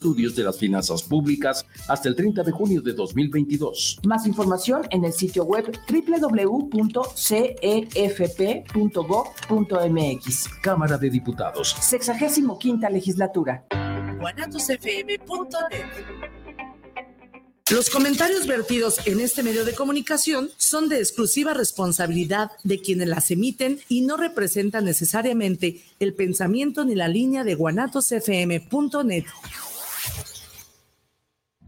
Estudios de las finanzas públicas hasta el 30 de junio de 2022. Más información en el sitio web www.cefp.gov.mx. Cámara de Diputados. Sexagésimo quinta legislatura. Los comentarios vertidos en este medio de comunicación son de exclusiva responsabilidad de quienes las emiten y no representan necesariamente el pensamiento ni la línea de guanatosfm.net.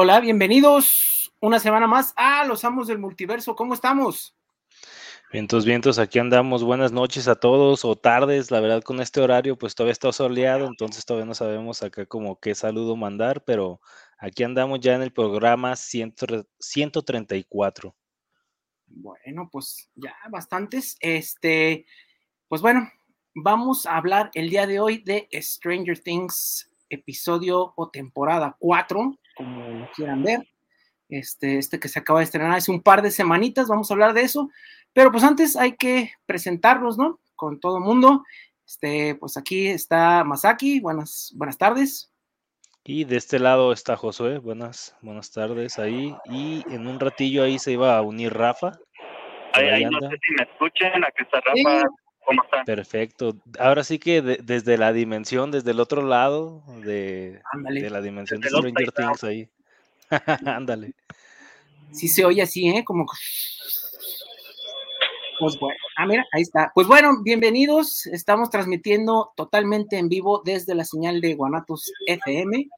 Hola, bienvenidos una semana más a Los Amos del Multiverso. ¿Cómo estamos? Vientos, vientos, aquí andamos. Buenas noches a todos o tardes. La verdad, con este horario, pues todavía está soleado, entonces todavía no sabemos acá como qué saludo mandar, pero aquí andamos ya en el programa 134. Bueno, pues ya bastantes. Este, pues bueno, vamos a hablar el día de hoy de Stranger Things, episodio o temporada 4 como quieran ver. Este, este que se acaba de estrenar hace un par de semanitas, vamos a hablar de eso. Pero pues antes hay que presentarnos, ¿no? Con todo el mundo. Este, pues aquí está Masaki, buenas, buenas tardes. Y de este lado está Josué, buenas, buenas tardes ahí. Y en un ratillo ahí se iba a unir Rafa. Ahí, no sé si me escuchen, aquí está Rafa. ¿Cómo están? Perfecto. Ahora sí que desde la dimensión, desde el otro lado de, de la dimensión de Stranger Things ahí. Ándale. Sí se oye así, ¿eh? Como... Pues bueno, ah, mira, ahí está. Pues bueno, bienvenidos. Estamos transmitiendo totalmente en vivo desde la señal de Guanatos FM,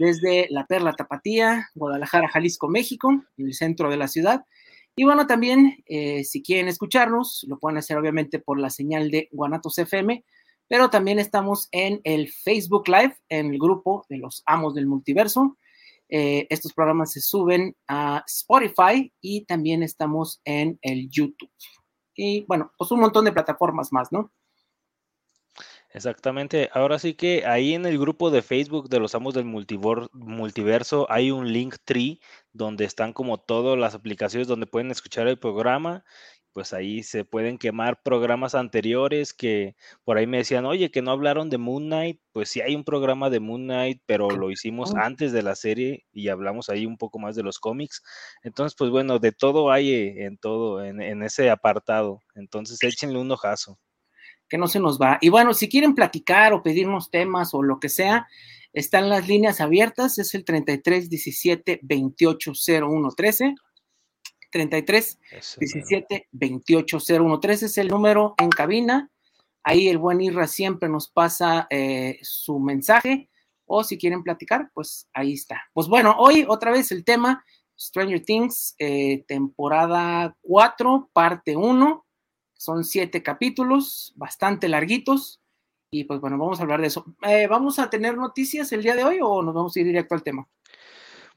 desde La Perla Tapatía, Guadalajara, Jalisco, México, en el centro de la ciudad. Y bueno, también, eh, si quieren escucharnos, lo pueden hacer obviamente por la señal de Guanatos FM, pero también estamos en el Facebook Live, en el grupo de los amos del multiverso. Eh, estos programas se suben a Spotify y también estamos en el YouTube. Y bueno, pues un montón de plataformas más, ¿no? Exactamente. Ahora sí que ahí en el grupo de Facebook de los amos del multiverso hay un link tree donde están como todas las aplicaciones donde pueden escuchar el programa. Pues ahí se pueden quemar programas anteriores que por ahí me decían, oye, que no hablaron de Moon Knight. Pues sí hay un programa de Moon Knight, pero lo hicimos antes de la serie y hablamos ahí un poco más de los cómics. Entonces, pues bueno, de todo hay eh, en todo, en, en ese apartado. Entonces, échenle un ojazo. Que no se nos va. Y bueno, si quieren platicar o pedirnos temas o lo que sea, están las líneas abiertas, es el 33 17 28 01 13. 33 Eso, mero. 17 28 01 13 es el número en cabina. Ahí el buen Irra siempre nos pasa eh, su mensaje. O si quieren platicar, pues ahí está. Pues bueno, hoy otra vez el tema Stranger Things, eh, temporada 4, parte 1. Son siete capítulos, bastante larguitos. Y pues bueno, vamos a hablar de eso. Eh, ¿Vamos a tener noticias el día de hoy o nos vamos a ir directo al tema?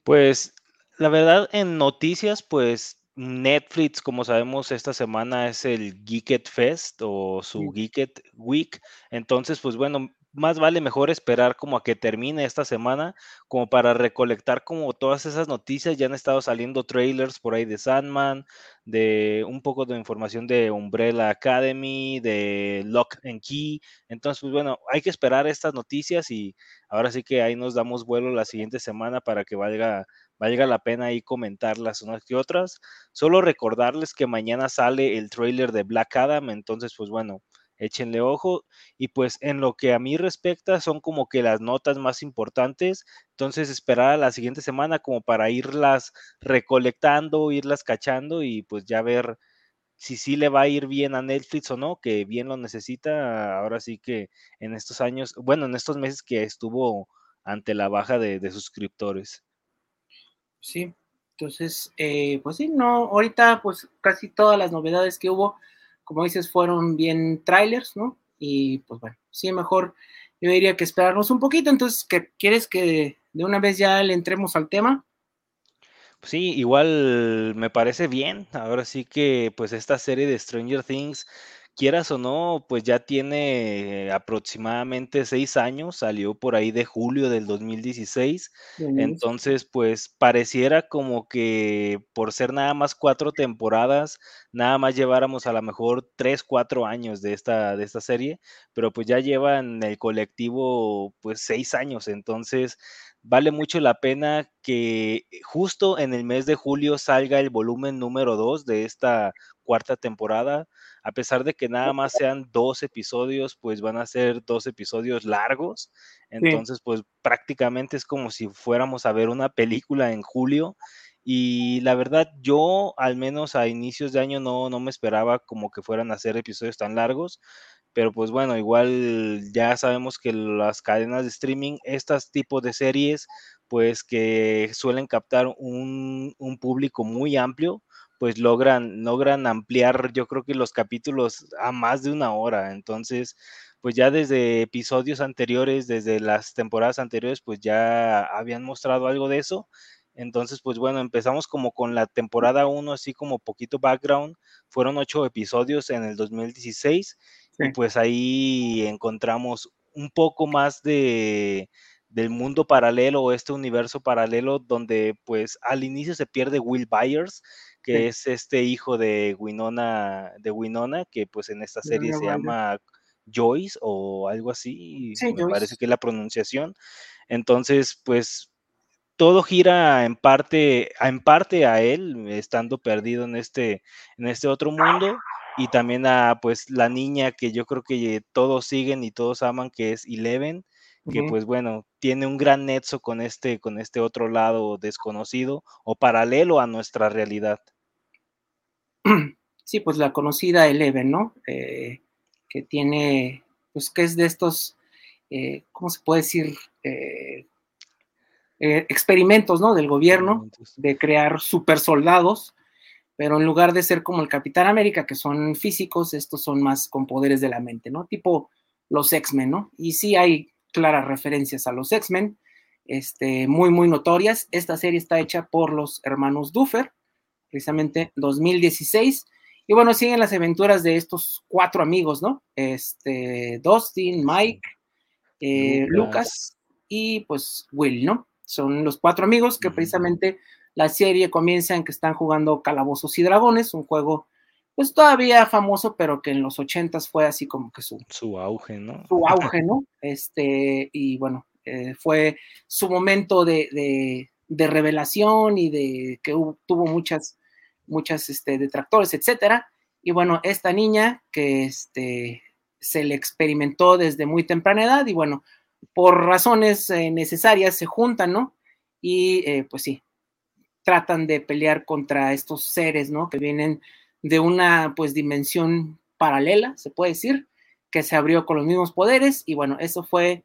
Pues la verdad, en noticias, pues Netflix, como sabemos, esta semana es el Geeked Fest o su Geeked Week. Entonces, pues bueno, más vale mejor esperar como a que termine esta semana, como para recolectar como todas esas noticias. Ya han estado saliendo trailers por ahí de Sandman, de un poco de información de Umbrella Academy, de Lock and Key. Entonces, pues bueno, hay que esperar estas noticias y ahora sí que ahí nos damos vuelo la siguiente semana para que valga valga la pena ahí comentarlas unas que otras. Solo recordarles que mañana sale el trailer de Black Adam, entonces pues bueno, échenle ojo. Y pues en lo que a mí respecta son como que las notas más importantes, entonces esperar a la siguiente semana como para irlas recolectando, irlas cachando y pues ya ver si sí le va a ir bien a Netflix o no, que bien lo necesita. Ahora sí que en estos años, bueno, en estos meses que estuvo ante la baja de, suscriptores. Sí, entonces, eh, pues sí, no, ahorita pues casi todas las novedades que hubo, como dices, fueron bien trailers, ¿no? Y pues bueno, sí, mejor yo diría que esperarnos un poquito. Entonces, ¿qué, ¿quieres que de una vez ya le entremos al tema? Sí, igual me parece bien. Ahora sí que pues esta serie de Stranger Things quieras o no, pues ya tiene aproximadamente seis años, salió por ahí de julio del 2016, entonces pues pareciera como que por ser nada más cuatro temporadas, nada más lleváramos a lo mejor tres, cuatro años de esta, de esta serie, pero pues ya llevan el colectivo pues seis años, entonces vale mucho la pena que justo en el mes de julio salga el volumen número dos de esta cuarta temporada a pesar de que nada más sean dos episodios, pues van a ser dos episodios largos. Entonces, pues prácticamente es como si fuéramos a ver una película en julio. Y la verdad, yo al menos a inicios de año no, no me esperaba como que fueran a ser episodios tan largos. Pero pues bueno, igual ya sabemos que las cadenas de streaming, estos tipos de series, pues que suelen captar un, un público muy amplio, pues logran, logran ampliar, yo creo que los capítulos a más de una hora. Entonces, pues ya desde episodios anteriores, desde las temporadas anteriores, pues ya habían mostrado algo de eso. Entonces, pues bueno, empezamos como con la temporada 1, así como poquito background. Fueron ocho episodios en el 2016 y pues ahí encontramos un poco más de, del mundo paralelo o este universo paralelo donde pues al inicio se pierde Will Byers, que es este hijo de Winona, de Winona, que pues en esta serie se llama Joyce o algo así, me parece que es la pronunciación. Entonces, pues todo gira en parte, en parte a él, estando perdido en este, en este otro mundo, y también a pues la niña que yo creo que todos siguen y todos aman, que es Eleven, que pues bueno, tiene un gran nexo con este, con este otro lado desconocido o paralelo a nuestra realidad. Sí, pues la conocida Eleven, ¿no? Eh, que tiene, pues que es de estos, eh, ¿cómo se puede decir? Eh, experimentos, ¿no? Del gobierno de crear super soldados, pero en lugar de ser como el Capitán América, que son físicos, estos son más con poderes de la mente, ¿no? Tipo los X-Men, ¿no? Y sí hay claras referencias a los X-Men, este, muy, muy notorias. Esta serie está hecha por los hermanos Duffer, precisamente 2016. Y bueno, siguen las aventuras de estos cuatro amigos, ¿no? Este, Dustin, Mike, eh, Lucas. y pues Will, ¿no? Son los cuatro amigos que precisamente la serie comienza en que están jugando Calabozos y Dragones, un juego pues todavía famoso, pero que en los ochentas fue así como que su, su auge, ¿no? Su auge, ¿no? Este, y bueno, eh, fue su momento de, revelación y de que tuvo muchas, muchas este, detractores, etcétera. Y bueno, esta niña que este, se le experimentó desde muy temprana edad y bueno, por razones eh, necesarias se juntan, ¿no? Y eh, pues sí, tratan de pelear contra estos seres, ¿no? Que vienen de una pues dimensión paralela, se puede decir, que se abrió con los mismos poderes y bueno, eso fue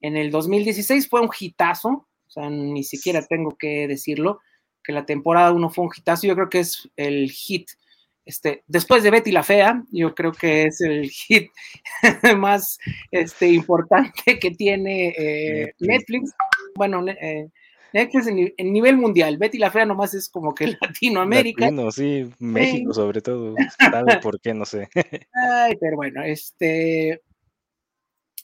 en el 2016, fue un hitazo, o sea, ni siquiera tengo que decirlo, que la temporada 1 fue un hitazo, yo creo que es el hit, este, después de Betty la Fea, yo creo que es el hit más este, importante que tiene eh, Netflix. Bueno, eh, Netflix en, nivel mundial. Betty la Fea nomás es como que Latinoamérica. Latino, sí, México sobre todo. ¿Sabe por qué? No sé. Ay, pero bueno, este.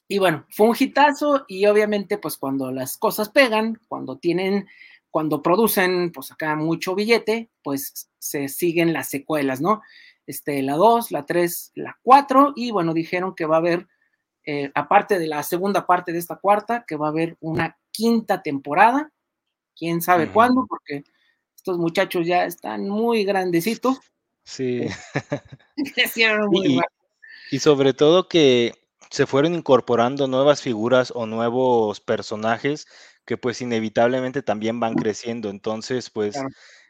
Y bueno, fue un hitazo y obviamente pues cuando las cosas pegan, cuando tienen, cuando producen pues acá mucho billete, pues se siguen las secuelas, ¿no? Este, la 2, la 3, la 4 y bueno, dijeron que va a haber, eh, aparte de la segunda parte de esta cuarta, que va a haber una quinta temporada quién sabe cuándo, porque estos muchachos ya están muy grandecitos. Sí. y, y sobre todo que se fueron incorporando nuevas figuras o nuevos personajes que pues inevitablemente también van creciendo. Entonces, pues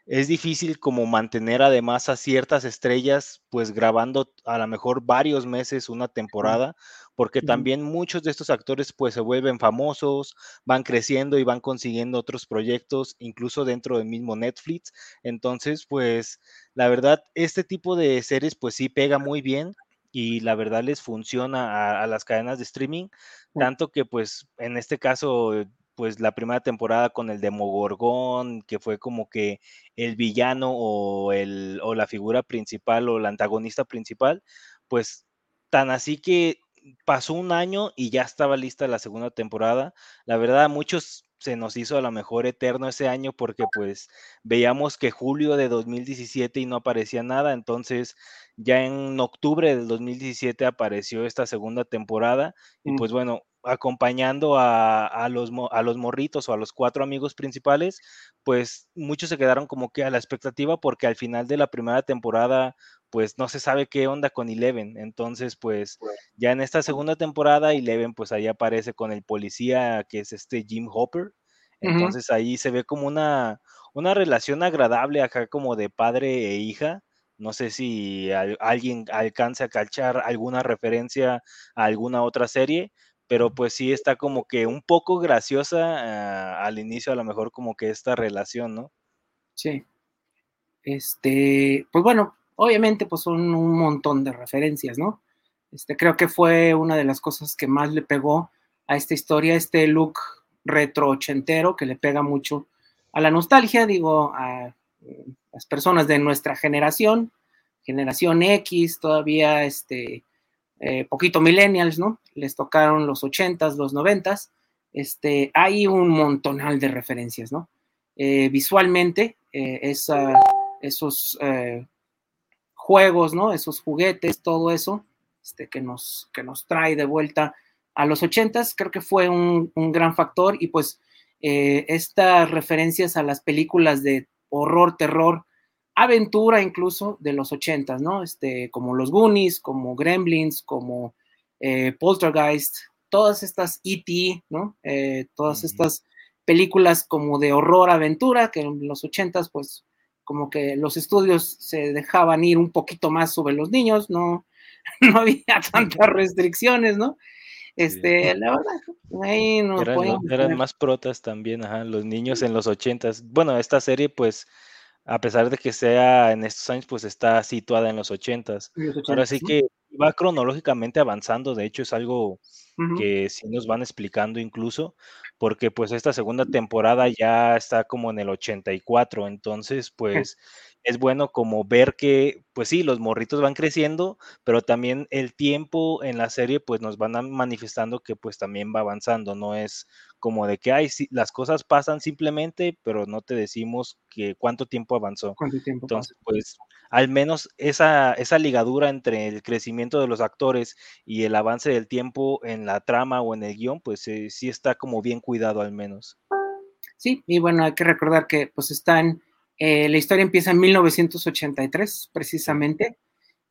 es difícil como mantener además a ciertas estrellas pues grabando a lo mejor varios meses una temporada porque también muchos de estos actores pues se vuelven famosos, van creciendo y van consiguiendo otros proyectos, incluso dentro del mismo Netflix. Entonces, pues la verdad, este tipo de series pues sí pega muy bien y la verdad les funciona a, las cadenas de streaming, tanto que pues en este caso pues la primera temporada con el Demogorgón, que fue como que el villano o, el, o la figura principal o la antagonista principal, pues tan así que pasó un año y ya estaba lista la segunda temporada. La verdad, a muchos se nos hizo a lo mejor eterno ese año porque pues veíamos que julio de 2017 y no aparecía nada, entonces ya en octubre del 2017 apareció esta segunda temporada y pues bueno, acompañando a, los, a los morritos o a los cuatro amigos principales, pues muchos se quedaron como que a la expectativa porque al final de la primera temporada pues no se sabe qué onda con Eleven. Entonces, pues ya en esta segunda temporada, Eleven pues ahí aparece con el policía que es este Jim Hopper. Entonces ahí se ve como una, una relación agradable acá como de padre e hija. No sé si alguien alcance a cachar alguna referencia a alguna otra serie, pero pues sí está como que un poco graciosa ah, al inicio, a lo mejor como que esta relación, ¿no? Sí. Este, pues bueno, obviamente pues son un montón de referencias, ¿no? Este, creo que fue una de las cosas que más le pegó a esta historia, este look retro ochentero que le pega mucho a la nostalgia, digo, a eh, las personas de nuestra generación, generación X, todavía este, eh, poquito millennials, ¿no? Les tocaron los 80s, los 90s, este, hay un montonal de referencias, ¿no? Eh, visualmente, esos juegos, ¿no? Esos juguetes, todo eso, este, que, nos, que nos trae de vuelta a los 80s, creo que fue un, gran factor y pues eh, estas referencias a las películas de horror, terror, aventura incluso de los 80s, ¿no? Este, como los Goonies, como Gremlins, como eh, Poltergeist, todas estas E.T., ¿no? Eh, todas estas películas como de horror, aventura, que en los 80s pues como que los estudios se dejaban ir un poquito más sobre los niños, no, no había tantas restricciones, ¿no? Este, la verdad, ahí no eran, eran más protas también, ajá, los niños en los ochentas. Bueno, esta serie, pues, a pesar de que sea en estos años, pues está situada en los ochentas. Ahora sí que va cronológicamente avanzando, de hecho es algo que sí nos van explicando incluso, porque pues esta segunda temporada ya está como en el 84, entonces pues es bueno como ver que, pues sí, los morritos van creciendo, pero también el tiempo en la serie pues nos van manifestando que pues también va avanzando, no es como de que, ay, sí, las cosas pasan simplemente, pero no te decimos que cuánto tiempo avanzó. Entonces, pues al menos esa, esa ligadura entre el crecimiento de los actores y el avance del tiempo en la trama o en el guion, pues eh, sí está como bien cuidado al menos. Sí, y bueno, hay que recordar que pues están eh, la historia empieza en 1983, precisamente,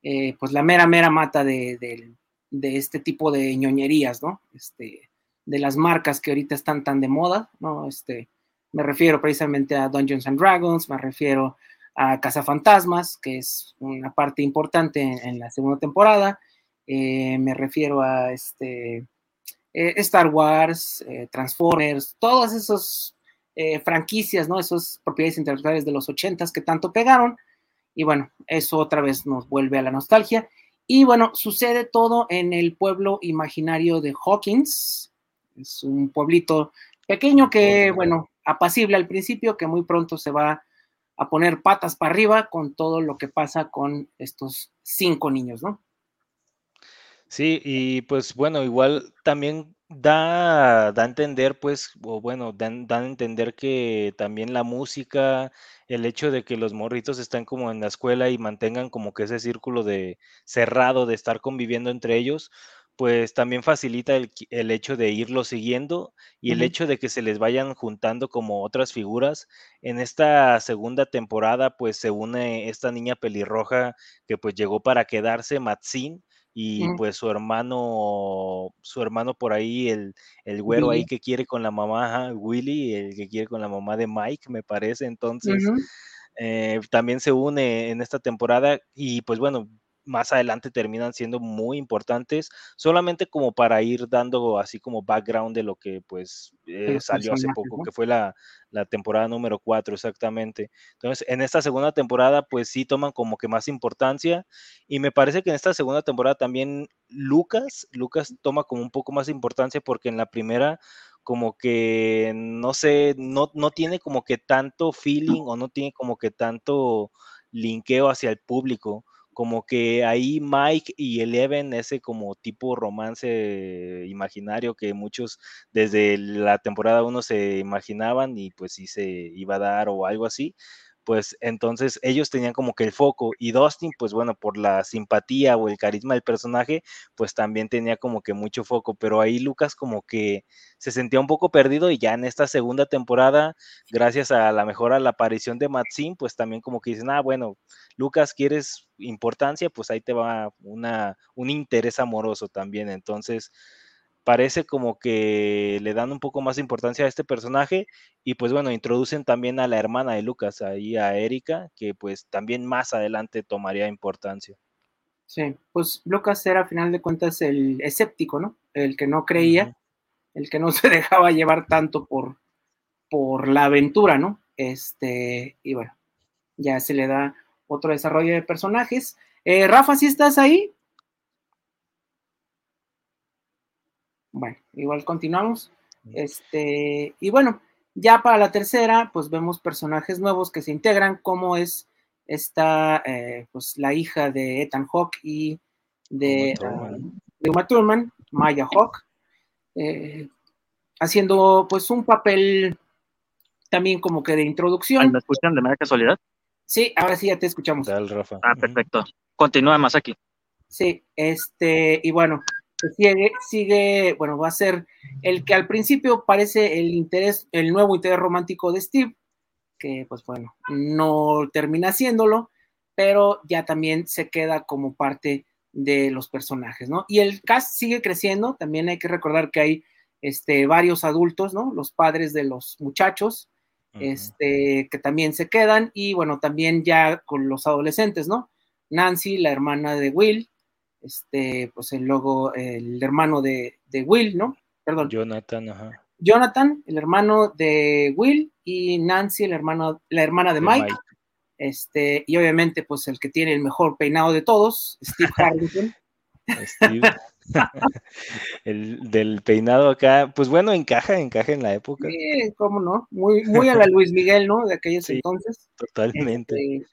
eh, pues la mera, mera mata de, este tipo de ñoñerías, ¿no? Este, de las marcas que ahorita están tan de moda, ¿no? Este, me refiero precisamente a Dungeons and Dragons, me refiero a Cazafantasmas, que es una parte importante en, la segunda temporada, eh, me refiero a este, Star Wars, Transformers, todos esos eh, franquicias, ¿no? Esas propiedades intelectuales de los ochentas que tanto pegaron. Y bueno, eso otra vez nos vuelve a la nostalgia. Y bueno, sucede todo en el pueblo imaginario de Hawkins. Es un pueblito pequeño que, bueno, apacible al principio, que muy pronto se va a poner patas para arriba con todo lo que pasa con estos cinco niños, ¿no? Sí, y pues bueno, igual también Da, da a entender, pues, o bueno, dan, a entender que también la música, el hecho de que los morritos están como en la escuela y mantengan como que ese círculo de cerrado de estar conviviendo entre ellos, pues también facilita el, el hecho de irlo siguiendo y el hecho de que se les vayan juntando como otras figuras. En esta segunda temporada, pues se une esta niña pelirroja que pues llegó para quedarse, Matsin, y pues su hermano, su hermano por ahí, el, el güero ahí que quiere con la mamá, Willy, el que quiere con la mamá de Mike, me parece. Entonces, eh, también se une en esta temporada y pues bueno, más adelante terminan siendo muy importantes, solamente como para ir dando así como background de lo que pues eh, salió hace poco, que fue la, la temporada número 4 exactamente. Entonces, en esta segunda temporada pues sí toman como que más importancia y me parece que en esta segunda temporada también Lucas, Lucas toma como un poco más importancia porque en la primera como que, no sé, no, no tiene como que tanto feeling o no tiene como que tanto linkeo hacia el público como que ahí Mike y Eleven, ese como tipo romance imaginario que muchos desde la temporada 1 se imaginaban y pues sí se iba a dar o algo así, pues entonces ellos tenían como que el foco y Dustin, pues bueno, por la simpatía o el carisma del personaje, pues también tenía como que mucho foco, pero ahí Lucas como que se sentía un poco perdido y ya en esta segunda temporada, gracias a la mejor a la aparición de Matsin, pues también como que dicen, ah, bueno, Lucas, ¿quieres importancia? Pues ahí te va una, un interés amoroso también, entonces parece como que le dan un poco más importancia a este personaje y pues bueno, introducen también a la hermana de Lucas, ahí a Erika, que pues también más adelante tomaría importancia. Sí, pues Lucas era a final de cuentas el escéptico, ¿no? El que no creía, el que no se dejaba llevar tanto por, por la aventura, ¿no? Este, y bueno, ya se le da otro desarrollo de personajes. Eh, Rafa, ¿sí estás ahí? Bueno, igual continuamos. Este, y bueno, ya para la tercera, pues vemos personajes nuevos que se integran, como es esta, eh, pues la hija de Ethan Hawke y de Uma Thurman, Maya Hawke, eh, haciendo pues un papel también como que de introducción. ¿Me escuchan de manera casualidad? Sí, ahora sí ya te escuchamos. Rafa. Ah, perfecto. Continúa más aquí. Sí, este, y bueno, sigue, sigue, bueno, va a ser el que al principio parece el interés, el nuevo interés romántico de Steve, que pues bueno, no termina siéndolo, pero ya también se queda como parte de los personajes, ¿no? Y el cast sigue creciendo, también hay que recordar que hay este, varios adultos, ¿no? Los padres de los muchachos, este, que también se quedan, y bueno, también ya con los adolescentes, ¿no? Nancy, la hermana de Will, este, pues el logo, el hermano de, Will, ¿no? Perdón. Jonathan, ajá. Jonathan, el hermano de Will, y Nancy, el hermano, la hermana de, Mike. Este, y obviamente, pues el que tiene el mejor peinado de todos, Steve Harrington. Steve. el del peinado acá, pues bueno, encaja, encaja en la época. Sí, cómo no, muy, muy a la Luis Miguel, ¿no? De aquellos entonces. Totalmente. Este,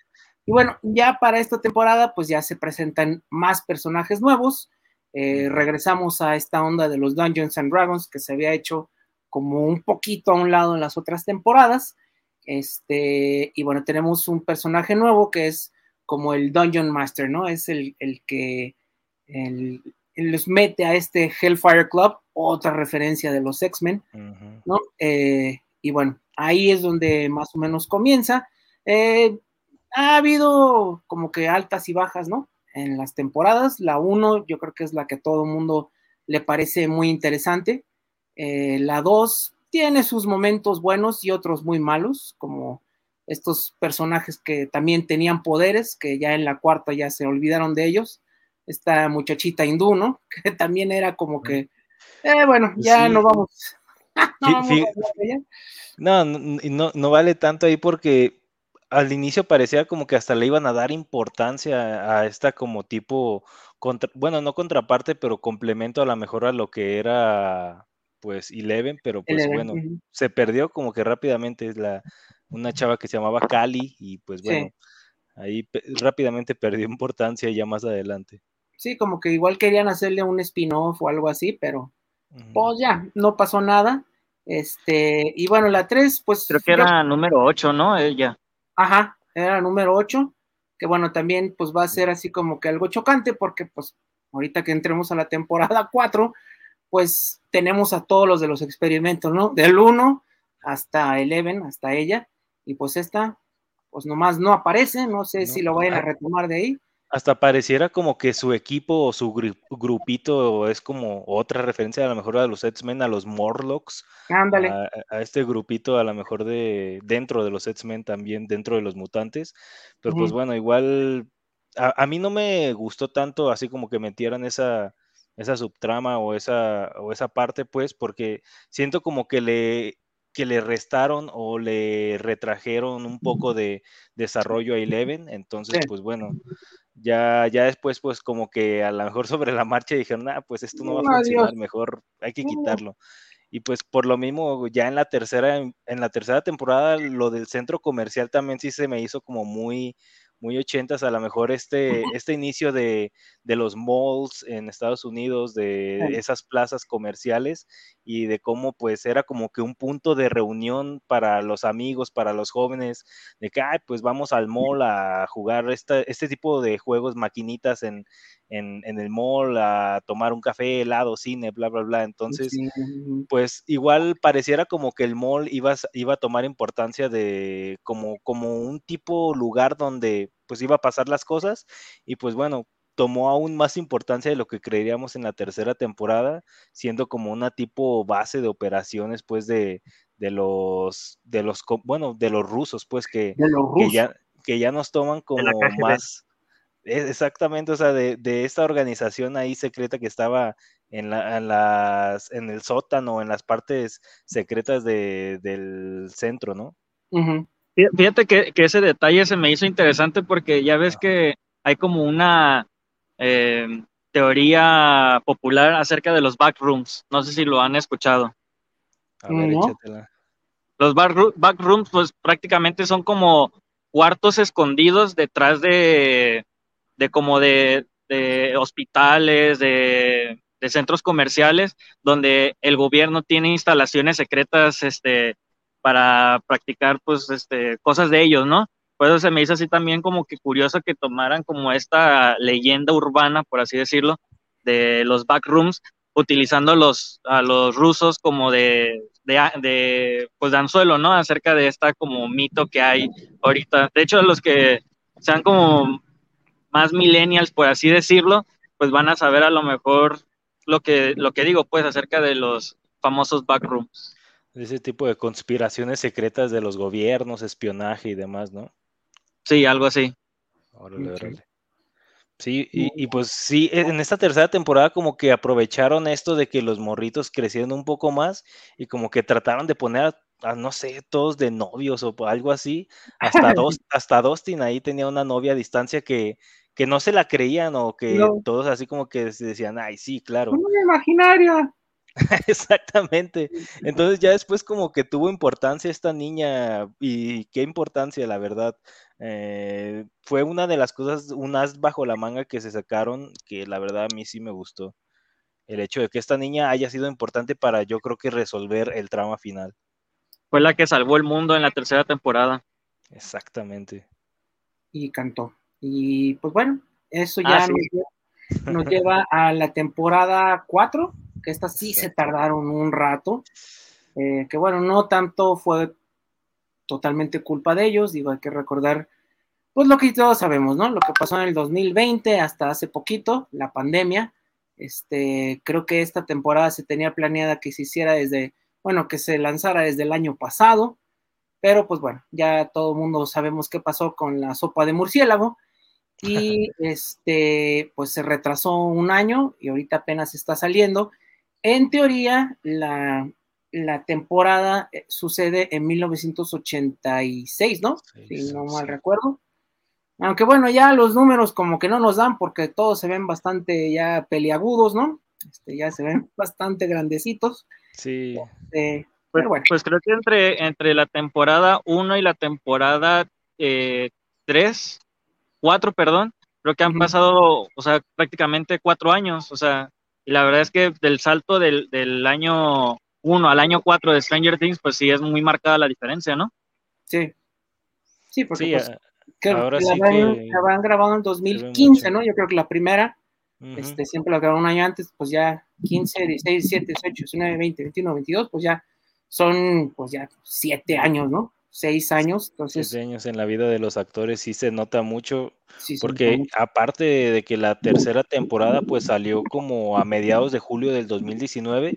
y bueno, ya para esta temporada, pues ya se presentan más personajes nuevos. Eh, regresamos a esta onda de los Dungeons and Dragons que se había hecho como un poquito a un lado en las otras temporadas. Este, y bueno, tenemos un personaje nuevo que es como el Dungeon Master, ¿no? Es el, que los mete a este Hellfire Club, otra referencia de los X-Men, ¿no? Eh, y bueno, ahí es donde más o menos comienza. Eh, ha habido como que altas y bajas, ¿no? En las temporadas. La 1 yo creo que es la que a todo el mundo le parece muy interesante. Eh, la 2 tiene sus momentos buenos y otros muy malos, como estos personajes que también tenían poderes, que ya en la cuarta ya se olvidaron de ellos. Esta muchachita hindú, ¿no? Que también era como que, eh, bueno, ya no vamos. no, no, no vale tanto ahí porque al inicio parecía como que hasta le iban a dar importancia a esta como tipo, bueno, no contraparte, pero complemento a lo mejor a lo que era pues Eleven, pero pues bueno, se perdió como que rápidamente es la una chava que se llamaba Cali y pues bueno, ahí rápidamente perdió importancia ya más adelante. Sí, como que igual querían hacerle un spin-off o algo así, pero pues ya, no pasó nada. Este, y bueno, la 3, pues. Creo que era número 8, ¿no? Ella. Ajá, era número 8, que bueno, también pues va a ser así como que algo chocante porque pues ahorita que entremos a la temporada 4, pues tenemos a todos los de los experimentos, ¿no? Del 1 hasta Eleven, hasta ella, y pues esta, pues nomás no aparece, no sé si lo vayan a retomar de ahí hasta pareciera como que su equipo o su grupito es como otra referencia a lo mejor a los X-Men, a los Morlocks. Ándale. A, este grupito a lo mejor de dentro de los X-Men también, dentro de los mutantes. Pero pues bueno, igual a, mí no me gustó tanto así como que metieran esa, esa subtrama o esa, o esa parte, pues, porque siento como que le, que le restaron o le retrajeron un poco de desarrollo a Eleven. Entonces, pues bueno, ya, ya después, pues como que a lo mejor sobre la marcha dijeron, ah, pues esto no va a funcionar, mejor hay que quitarlo. Y pues por lo mismo, ya en la tercera, en la tercera temporada, lo del centro comercial también sí se me hizo como muy, muy ochentas, a lo mejor este, este inicio de, de, los malls en Estados Unidos, de esas plazas comerciales y de cómo pues era como que un punto de reunión para los amigos, para los jóvenes, de que, ay, pues vamos al mall a jugar esta, este tipo de juegos, maquinitas en, en, en, el mall, a tomar un café, helado, cine, bla, bla, bla. Entonces, pues igual pareciera como que el mall iba, iba a tomar importancia de como, como un tipo lugar donde pues iba a pasar las cosas y pues bueno, tomó aún más importancia de lo que creeríamos en la tercera temporada, siendo como una tipo base de operaciones pues de, de los de los bueno, de los rusos pues que, que ya que ya nos toman como más exactamente, o sea, de, de, esta organización ahí secreta que estaba en, la, en, las, en el sótano, en las partes secretas de, del centro, ¿no? Fíjate que, que, ese detalle se me hizo interesante porque ya ves que hay como una eh, teoría popular acerca de los backrooms. No sé si lo han escuchado. A ver, échatela. Los backrooms, pues prácticamente son como cuartos escondidos detrás de, de como de, hospitales, de, centros comerciales, donde el gobierno tiene instalaciones secretas este, para practicar pues, este, cosas de ellos, ¿no? Por eso se me hizo así también como que curioso que tomaran como esta leyenda urbana, por así decirlo, de los backrooms, utilizando los, a los rusos como de, de, de, pues de anzuelo, ¿no? Acerca de esta como mito que hay ahorita. De hecho, los que sean como más millennials, por así decirlo, pues van a saber a lo mejor lo que, lo que digo, pues, acerca de los famosos backrooms. Ese tipo de conspiraciones secretas de los gobiernos, espionaje y demás, ¿no? Sí, algo así. Órale, órale. Sí, y, y, pues sí, en esta tercera temporada como que aprovecharon esto de que los morritos crecieron un poco más y como que trataron de poner a, no sé, todos de novios o algo así. Hasta, dos, hasta Dustin ahí tenía una novia a distancia que, que no se la creían o que todos así como que se decían, ay, sí, claro. Una imaginaria. Exactamente. Entonces ya después como que tuvo importancia esta niña y qué importancia, la verdad. Eh, fue una de las cosas, un as bajo la manga que se sacaron, que la verdad a mí sí me gustó. El hecho de que esta niña haya sido importante para yo creo que resolver el trama final. Fue la que salvó el mundo en la tercera temporada. Exactamente. Y cantó. Y pues bueno, eso ya ah, nos, lleva, a la temporada 4, que esta sí se tardaron un rato. Eh, que bueno, no tanto fue totalmente culpa de ellos, digo, hay que recordar pues lo que todos sabemos, ¿no? Lo que pasó en el 2020 hasta hace poquito, la pandemia. Este, creo que esta temporada se tenía planeada que se hiciera desde, bueno, que se lanzara desde el año pasado, pero pues bueno, ya todo el mundo sabemos qué pasó con la sopa de murciélago y este, pues se retrasó un año y ahorita apenas está saliendo. En teoría, la, temporada eh, sucede en 1986, ¿no? si no mal recuerdo. Aunque bueno, ya los números como que no nos dan porque todos se ven bastante ya peliagudos, ¿no? Este, ya se ven bastante grandecitos. Sí. Este, pues, bueno. pues, creo que entre, entre la temporada 1 y la temporada 3, eh, cuatro, perdón, creo que han pasado, o sea, prácticamente cuatro años, o sea, y la verdad es que del salto del, del año uno al año cuatro de Stranger Things, pues sí es muy marcada la diferencia, ¿no? Sí. Sí, porque sí, pues, que ahora la, sí que... la han grabado en 2015, ¿no? Yo creo que la primera, este, siempre la grabaron un año antes, pues ya 15, 16, 17, 18, 19, 20, 21, 22, pues ya son, pues ya siete años, ¿no? seis años. Entonces, seis años en la vida de los actores sí se nota mucho, porque aparte de que la tercera temporada pues salió como a mediados de julio del 2019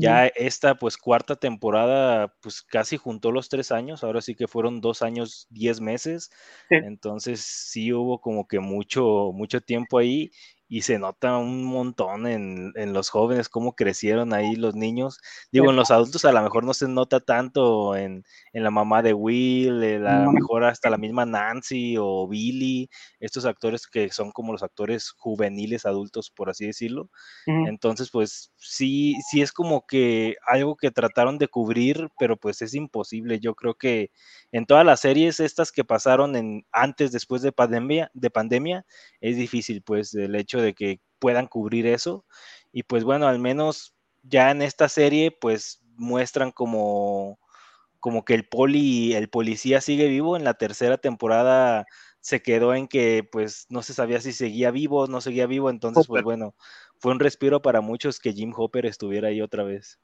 Ya esta, pues, cuarta temporada, pues, casi juntó los tres años, ahora sí que fueron dos años, diez meses, entonces sí hubo como que mucho, mucho tiempo ahí, y se nota un montón en, en, los jóvenes, cómo crecieron ahí los niños. Digo, en los adultos a lo mejor no se nota tanto en, en la mamá de Will, a lo mejor hasta la misma Nancy o Billy, estos actores que son como los actores juveniles adultos, por así decirlo. Entonces, pues sí, sí es como que algo que trataron de cubrir, pero pues es imposible. Yo creo que en todas las series estas que pasaron en antes, después de pandemia, de pandemia, es difícil, pues, el hecho de que puedan cubrir eso. Y pues bueno, al menos ya en esta serie, pues muestran como, como que el poli, el policía sigue vivo. En la tercera temporada se quedó en que pues no se sabía si seguía vivo o no seguía vivo. Entonces, pues bueno, fue un respiro para muchos que Jim Hopper estuviera ahí otra vez.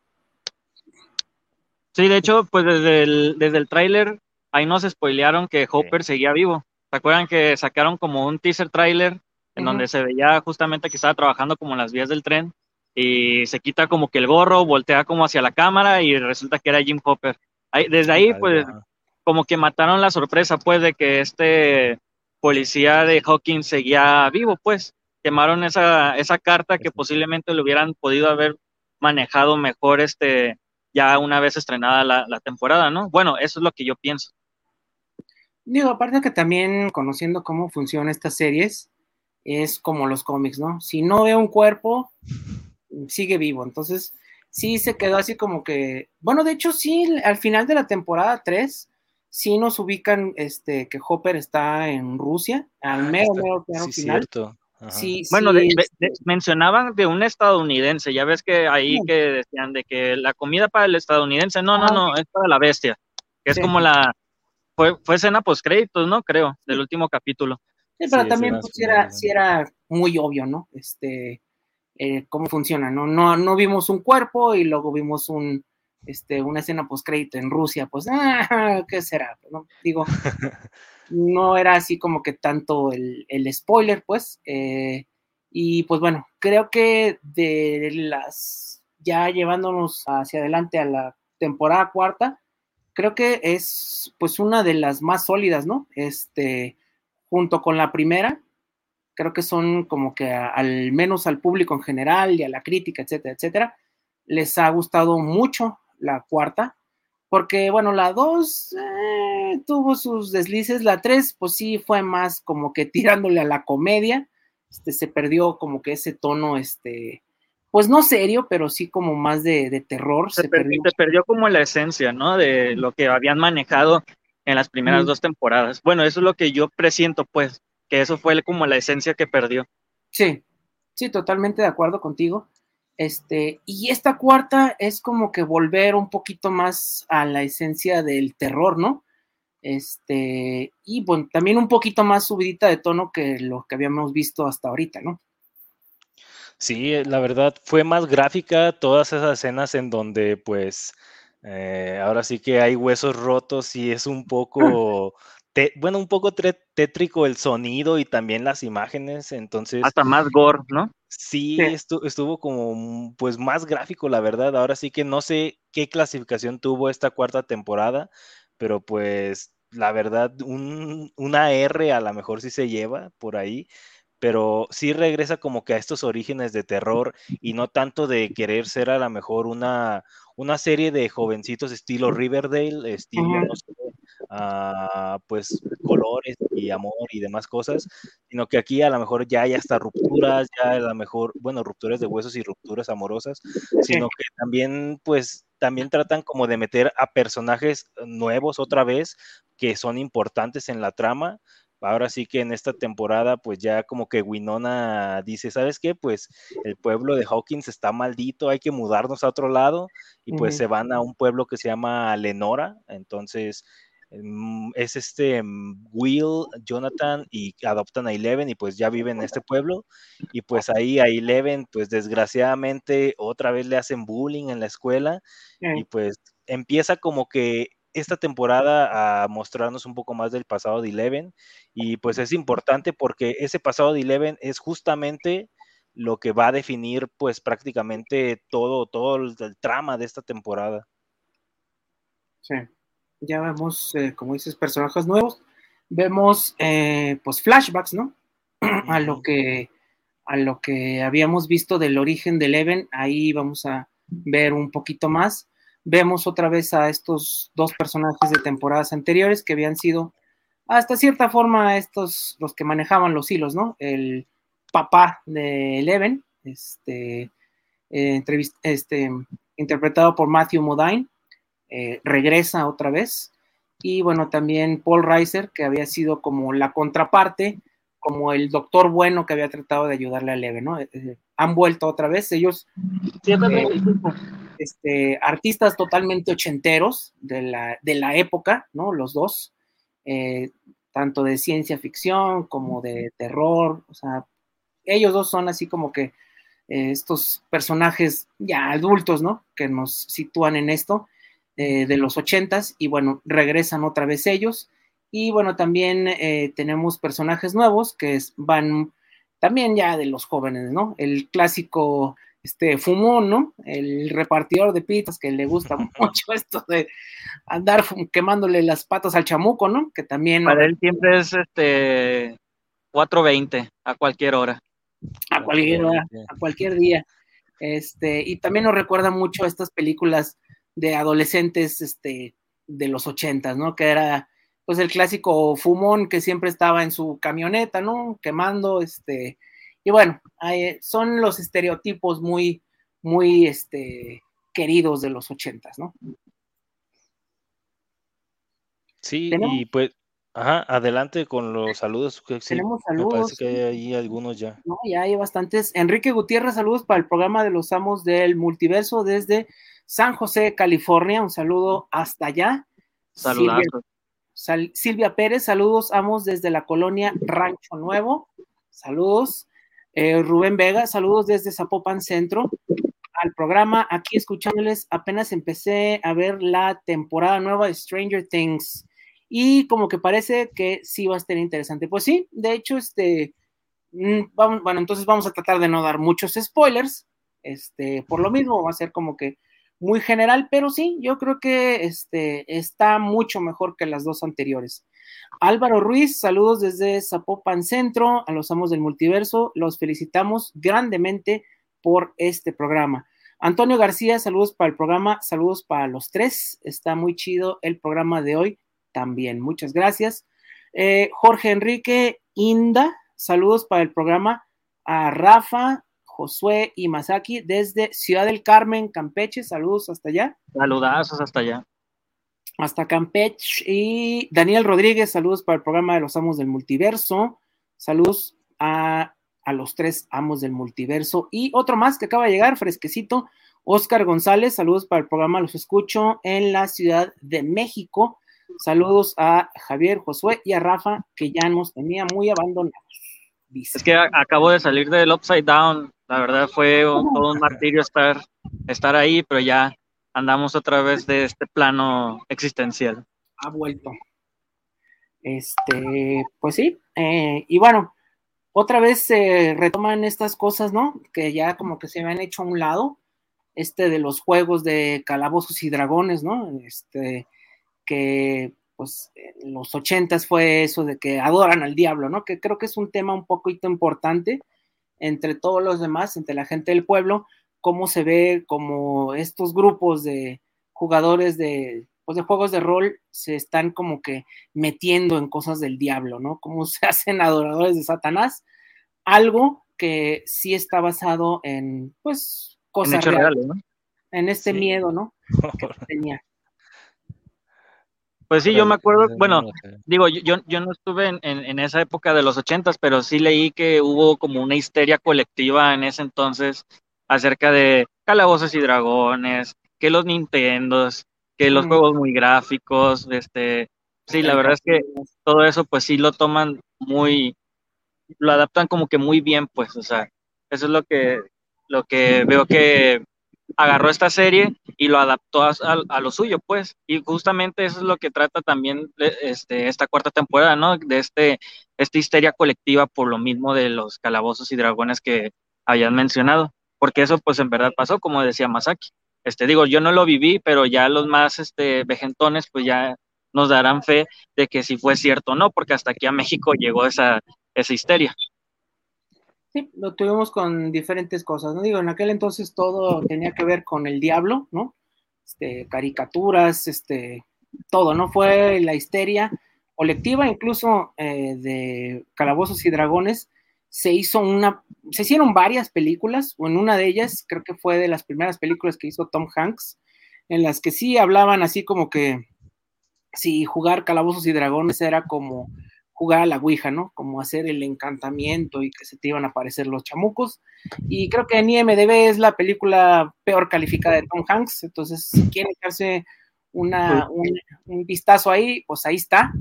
Sí, de hecho, pues desde el, desde el tráiler ahí nos spoilearon que Hopper seguía vivo. ¿Se acuerdan que sacaron como un teaser tráiler en donde se veía justamente que estaba trabajando como en las vías del tren y se quita como que el gorro, voltea como hacia la cámara y resulta que era Jim Hopper. desde ahí, pues, como que mataron la sorpresa, pues, de que este policía de Hawkins seguía vivo, pues. Quemaron esa, esa carta que posiblemente le hubieran podido haber manejado mejor este, ya una vez estrenada la, la temporada, ¿no? Bueno, eso es lo que yo pienso. Digo, aparte que también conociendo cómo funcionan estas series, es como los cómics, ¿no? Si no ve un cuerpo, sigue vivo. Entonces, sí se quedó así como que, bueno, de hecho, sí, al final de la temporada 3, sí nos ubican este, que Hopper está en Rusia, al ah, mero, mero, mero final. Sí, bueno, mencionaban de un estadounidense, ya ves que ahí que decían de que la comida para el estadounidense, no, no, ah, no, es para la bestia, que es como la, fue, fue escena post créditos, ¿no? Creo, del último capítulo. Sí, pero también pues, era, era muy obvio, ¿no? Este, eh, cómo funciona, ¿no? ¿no? No vimos un cuerpo y luego vimos un, este, una escena post-crédito en Rusia, pues, ah, ¿qué será? ¿No? Digo, no era así como que tanto el, el spoiler, pues, eh, y pues bueno, creo que de las, ya llevándonos hacia adelante a la temporada cuarta, creo que es pues una de las más sólidas, ¿no? Este, junto con la primera, creo que son como que al menos al público en general y a la crítica, etcétera, etcétera, les ha gustado mucho la cuarta, porque bueno, la dos eh, tuvo sus deslices, la tres pues sí fue más como que tirándole a la comedia, este, se perdió como que ese tono, este, pues no serio, pero sí como más de, terror. Se, perdió. se, perdió. como la esencia, ¿no? De lo que habían manejado en las primeras dos temporadas. Bueno, eso es lo que yo presiento, pues, que eso fue como la esencia que perdió. Sí, sí, totalmente de acuerdo contigo. Este, y esta cuarta es como que volver un poquito más a la esencia del terror, ¿no? Este, y bueno, también un poquito más subidita de tono que lo que habíamos visto hasta ahorita, ¿no? Sí, la verdad fue más gráfica todas esas escenas en donde pues eh, ahora sí que hay huesos rotos y es un poco, bueno, un poco tétrico el sonido y también las imágenes, entonces... Hasta más gore, ¿no? Sí, estuvo como pues más gráfico, la verdad. Ahora sí que no sé qué clasificación tuvo esta cuarta temporada, pero pues la verdad, un, una R a lo mejor sí se lleva por ahí pero sí regresa como que a estos orígenes de terror y no tanto de querer ser a lo mejor una, una serie de jovencitos estilo Riverdale, estilo, ah, pues colores y amor y demás cosas, sino que aquí a lo mejor ya hay hasta rupturas, ya a lo mejor, bueno, rupturas de huesos y rupturas amorosas, sino que también pues también tratan como de meter a personajes nuevos otra vez que son importantes en la trama, ahora sí que en esta temporada, pues ya como que Winona dice, ¿sabes qué? Pues el pueblo de Hawkins está maldito, hay que mudarnos a otro lado, y pues se van a un pueblo que se llama Lenora, entonces mm, es este mm, Will, Jonathan y adoptan a Eleven y pues ya viven en este pueblo y pues ahí a Eleven pues desgraciadamente otra vez le hacen bullying en la escuela y pues empieza como que esta temporada a mostrarnos un poco más del pasado de Eleven y pues es importante porque ese pasado de Eleven es justamente lo que va a definir pues prácticamente todo, todo el, trama de esta temporada. Sí, ya vemos, eh, como dices, personajes nuevos, vemos eh, pues flashbacks, ¿no? a lo que a lo que habíamos visto del origen del Eleven, ahí vamos a ver un poquito más. Vemos otra vez a estos dos personajes de temporadas anteriores que habían sido hasta cierta forma estos los que manejaban los hilos, ¿no? El papá de Eleven, este, eh, este interpretado por Matthew Modine, eh, regresa otra vez. Y bueno, también Paul Reiser, que había sido como la contraparte como el doctor bueno que había tratado de ayudarle a Leve, ¿no? Eh, eh, han vuelto otra vez, ellos, eh, este, artistas totalmente ochenteros de la, de la época, ¿no? Los dos, tanto de ciencia ficción como de terror, o sea, ellos dos son así como que estos personajes ya adultos, ¿no? Que nos sitúan en esto de los ochentas y bueno, regresan otra vez ellos y bueno, también eh, tenemos personajes nuevos que van también ya de los jóvenes, ¿no? El clásico este fumón, ¿no? El repartidor de pizzas que le gusta mucho esto de andar quemándole las patas al chamuco, ¿no? Que también. Para él siempre es este 4.20 a cualquier hora. A cualquier hora, a cualquier día. Este, y también nos recuerda mucho a estas películas de adolescentes este, de los ochentas, ¿no? Que era pues el clásico fumón que siempre estaba en su camioneta, ¿no? Quemando, este, y bueno, son los estereotipos muy, muy, este, queridos de los ochentas, ¿no? Sí, y pues, ajá, adelante con los saludos. tenemos saludos. Me parece que hay ahí algunos ya. No, ya hay bastantes. Enrique Gutiérrez, saludos para el programa de los amos del multiverso desde San José, California. Un saludo hasta allá. Saludos. Silvia Pérez, saludos, amos desde la colonia Rancho Nuevo. Saludos. Eh, Rubén Vega, saludos desde Zapopan Centro. Al programa, aquí escuchándoles, apenas empecé a ver la temporada nueva de Stranger Things. Y como que parece que sí va a estar interesante. Pues sí, de hecho, este. Mm, vamos, bueno, entonces vamos a tratar de no dar muchos spoilers. Este, por lo mismo, va a ser como que muy general, pero sí, yo creo que este, está mucho mejor que las dos anteriores. Álvaro Ruiz, saludos desde Zapopan Centro, a los amos del multiverso, los felicitamos grandemente por este programa. Antonio García, saludos para el programa, saludos para los tres, está muy chido el programa de hoy también, muchas gracias. Eh, Jorge Enrique Inda, saludos para el programa a Rafa, Josué y Masaki desde Ciudad del Carmen, Campeche. Saludos hasta allá. Saludazos hasta allá. Hasta Campeche. Y Daniel Rodríguez, saludos para el programa de los Amos del Multiverso. Saludos a, a los tres Amos del Multiverso. Y otro más que acaba de llegar, fresquecito. Oscar González, saludos para el programa Los Escucho en la Ciudad de México. Saludos a Javier, Josué y a Rafa, que ya nos tenía muy abandonados. Es que acabo de salir del Upside Down la verdad fue todo un martirio estar, estar ahí, pero ya andamos otra vez de este plano existencial. Ha vuelto. Este, pues sí, eh, y bueno, otra vez se retoman estas cosas, ¿no? Que ya como que se habían hecho a un lado, este de los juegos de calabozos y dragones, ¿no? Este, que pues en los ochentas fue eso de que adoran al diablo, ¿no? Que creo que es un tema un poquito importante entre todos los demás, entre la gente del pueblo, cómo se ve como estos grupos de jugadores de, pues de juegos de rol se están como que metiendo en cosas del diablo, ¿no? Cómo se hacen adoradores de Satanás, algo que sí está basado en, pues, cosas reales, ¿no? En este miedo, ¿no? Que tenía. Pues sí, yo me acuerdo, bueno, digo, yo, yo no estuve en, en, esa época de los ochentas, pero sí leí que hubo como una histeria colectiva en ese entonces acerca de calabozos y dragones, que los Nintendos, que los mm. juegos muy gráficos, este, sí, la verdad es que todo eso pues sí lo toman muy, lo adaptan como que muy bien, pues, o sea, eso es lo que, lo que veo que agarró esta serie y lo adaptó a, lo suyo, pues. Y justamente eso es lo que trata también este, esta cuarta temporada, ¿no? De este, esta histeria colectiva por lo mismo de los calabozos y dragones que habían mencionado, porque eso pues en verdad pasó, como decía Masaki. Este, digo, yo no lo viví, pero ya los más este, vejentones pues ya nos darán fe de que si fue cierto o no, porque hasta aquí a México llegó esa, esa histeria. Sí, lo tuvimos con diferentes cosas, ¿no? Digo, en aquel entonces todo tenía que ver con el diablo, ¿no? Este, caricaturas, este, todo, ¿no? Fue la histeria colectiva, incluso eh, de Calabozos y Dragones, se hizo una, se hicieron varias películas, o en una de ellas, creo que fue de las primeras películas que hizo Tom Hanks, en las que sí hablaban así como que si jugar Calabozos y Dragones era como jugar a la Ouija, ¿no? Como hacer el encantamiento y que se te iban a aparecer los chamucos. Y creo que en IMDB es la película peor calificada de Tom Hanks, entonces si quieren echarse una, un, vistazo ahí, pues ahí está.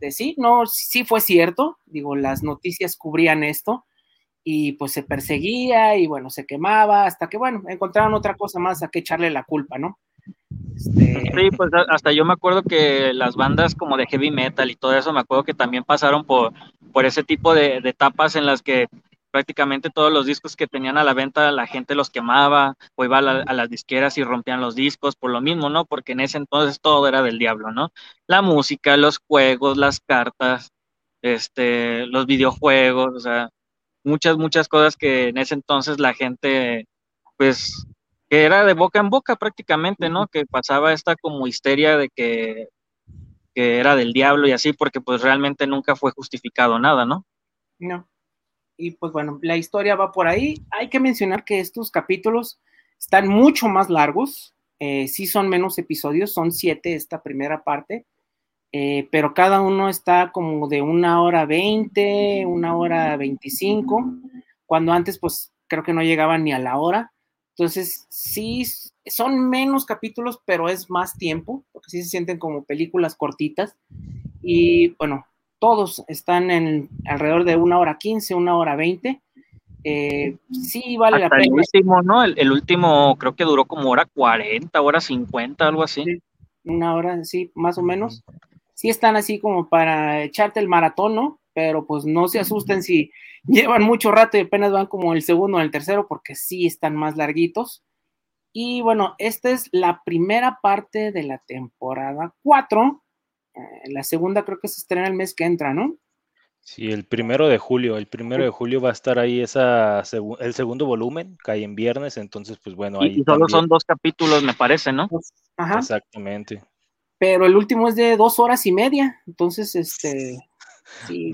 De sí, no, sí fue cierto, digo, las noticias cubrían esto y pues se perseguía y bueno, se quemaba hasta que bueno, encontraron otra cosa más a que echarle la culpa, ¿no? Este... Sí, pues hasta yo me acuerdo que las bandas como de heavy metal y todo eso, me acuerdo que también pasaron por, por ese tipo de, de etapas en las que prácticamente todos los discos que tenían a la venta la gente los quemaba o iba a, las disqueras y rompían los discos por lo mismo, ¿no? Porque en ese entonces todo era del diablo, ¿no? La música, los juegos, las cartas, este, los videojuegos, o sea, muchas, muchas cosas que en ese entonces la gente, pues, que era de boca en boca prácticamente, ¿no? Que pasaba esta como histeria de que, que era del diablo y así, porque pues realmente nunca fue justificado nada, ¿no? No y pues bueno, la historia va por ahí. Hay que mencionar que estos capítulos están mucho más largos, eh, sí son menos episodios, son siete esta primera parte, eh, pero cada uno está como de una hora veinte, una hora veinticinco, cuando antes pues creo que no llegaban ni a la hora. Entonces sí, son menos capítulos, pero es más tiempo, porque sí se sienten como películas cortitas. Y bueno, todos están en alrededor de una hora quince, una hora veinte. Eh, sí, vale la pena. El último, ¿no? El, último creo que duró como hora cuarenta, hora cincuenta, algo así. una hora, sí, más o menos. Sí están así como para echarte el maratón, ¿no? Pero pues no se asusten si llevan mucho rato y apenas van como el segundo o el tercero, porque sí están más larguitos. Y bueno, esta es la primera parte de la temporada 4 eh, la segunda creo que se estrena el mes que entra, ¿no? Sí, el primero de julio. El primero de julio va a estar ahí esa el segundo volumen, cae en viernes, entonces pues bueno. Ahí y solo son dos capítulos, me parece, ¿no? Pues, ajá. Exactamente. Pero el último es de dos horas y media, entonces este. Sí,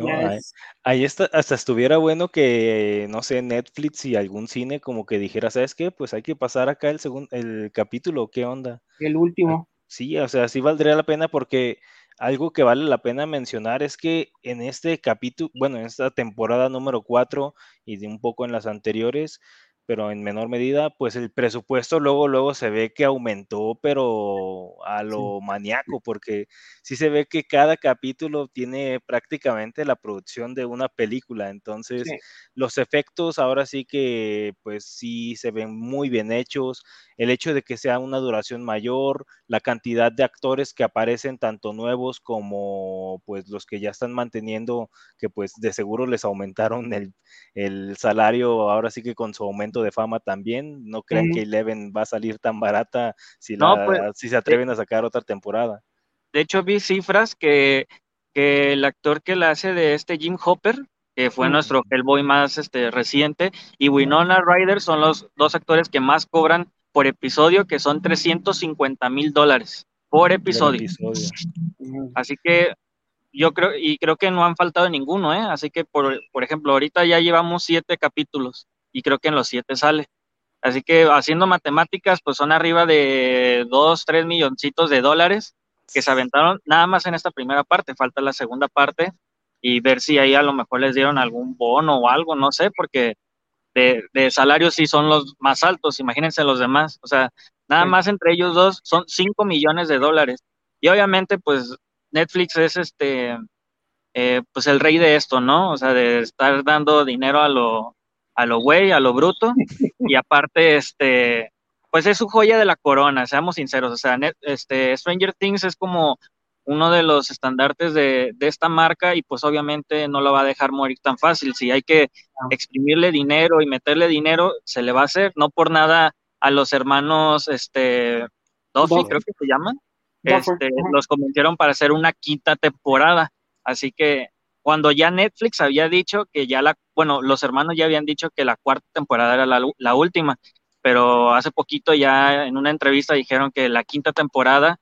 ahí, está, hasta estuviera bueno que, no sé, Netflix y algún cine como que dijera, ¿sabes qué? Pues hay que pasar acá el segundo, el capítulo, ¿qué onda? El último. Sí, o sea, sí valdría la pena porque algo que vale la pena mencionar es que en este capítulo, bueno, en esta temporada número 4 y de un poco en las anteriores, pero en menor medida, pues el presupuesto luego, luego se ve que aumentó, pero a lo maníaco, porque sí se ve que cada capítulo tiene prácticamente la producción de una película, entonces los efectos ahora sí que pues sí se ven muy bien hechos, el hecho de que sea una duración mayor, la cantidad de actores que aparecen, tanto nuevos como pues los que ya están manteniendo, que pues de seguro les aumentaron el, el salario, ahora sí que con su aumento de fama también, no crean que Eleven va a salir tan barata si, pues, si se atreven a sacar otra temporada. De hecho vi cifras que, que el actor que la hace de este Jim Hopper, que fue nuestro Hellboy más este, reciente, y Winona Ryder son los dos actores que más cobran por episodio, que son 350 mil dólares por episodio. Así que yo creo, y creo que no han faltado ninguno, ¿eh? Así que, por, por ejemplo, ahorita ya llevamos siete capítulos y creo que en los siete sale. Así que haciendo matemáticas, pues son arriba de dos, tres milloncitos de dólares que se aventaron nada más en esta primera parte. Falta la segunda parte y ver si ahí a lo mejor les dieron algún bono o algo, no sé, porque de, salarios sí son los más altos, imagínense los demás, o sea, nada más entre ellos dos son 5 millones de dólares. Y obviamente, pues Netflix es este, eh, pues el rey de esto, ¿no? O sea, de estar dando dinero a lo, a lo güey, a lo bruto, y aparte, este, pues es su joya de la corona, seamos sinceros, o sea, este, Stranger Things es como uno de los estandartes de, esta marca y pues obviamente no lo va a dejar morir tan fácil. Si hay que exprimirle dinero y meterle dinero, se le va a hacer. No por nada a los hermanos, este, Duffy, creo que se llaman, este, los convencieron para hacer una quinta temporada. Así que cuando ya Netflix había dicho que ya la, bueno, los hermanos ya habían dicho que la cuarta temporada era la, la última, pero hace poquito ya en una entrevista dijeron que la quinta temporada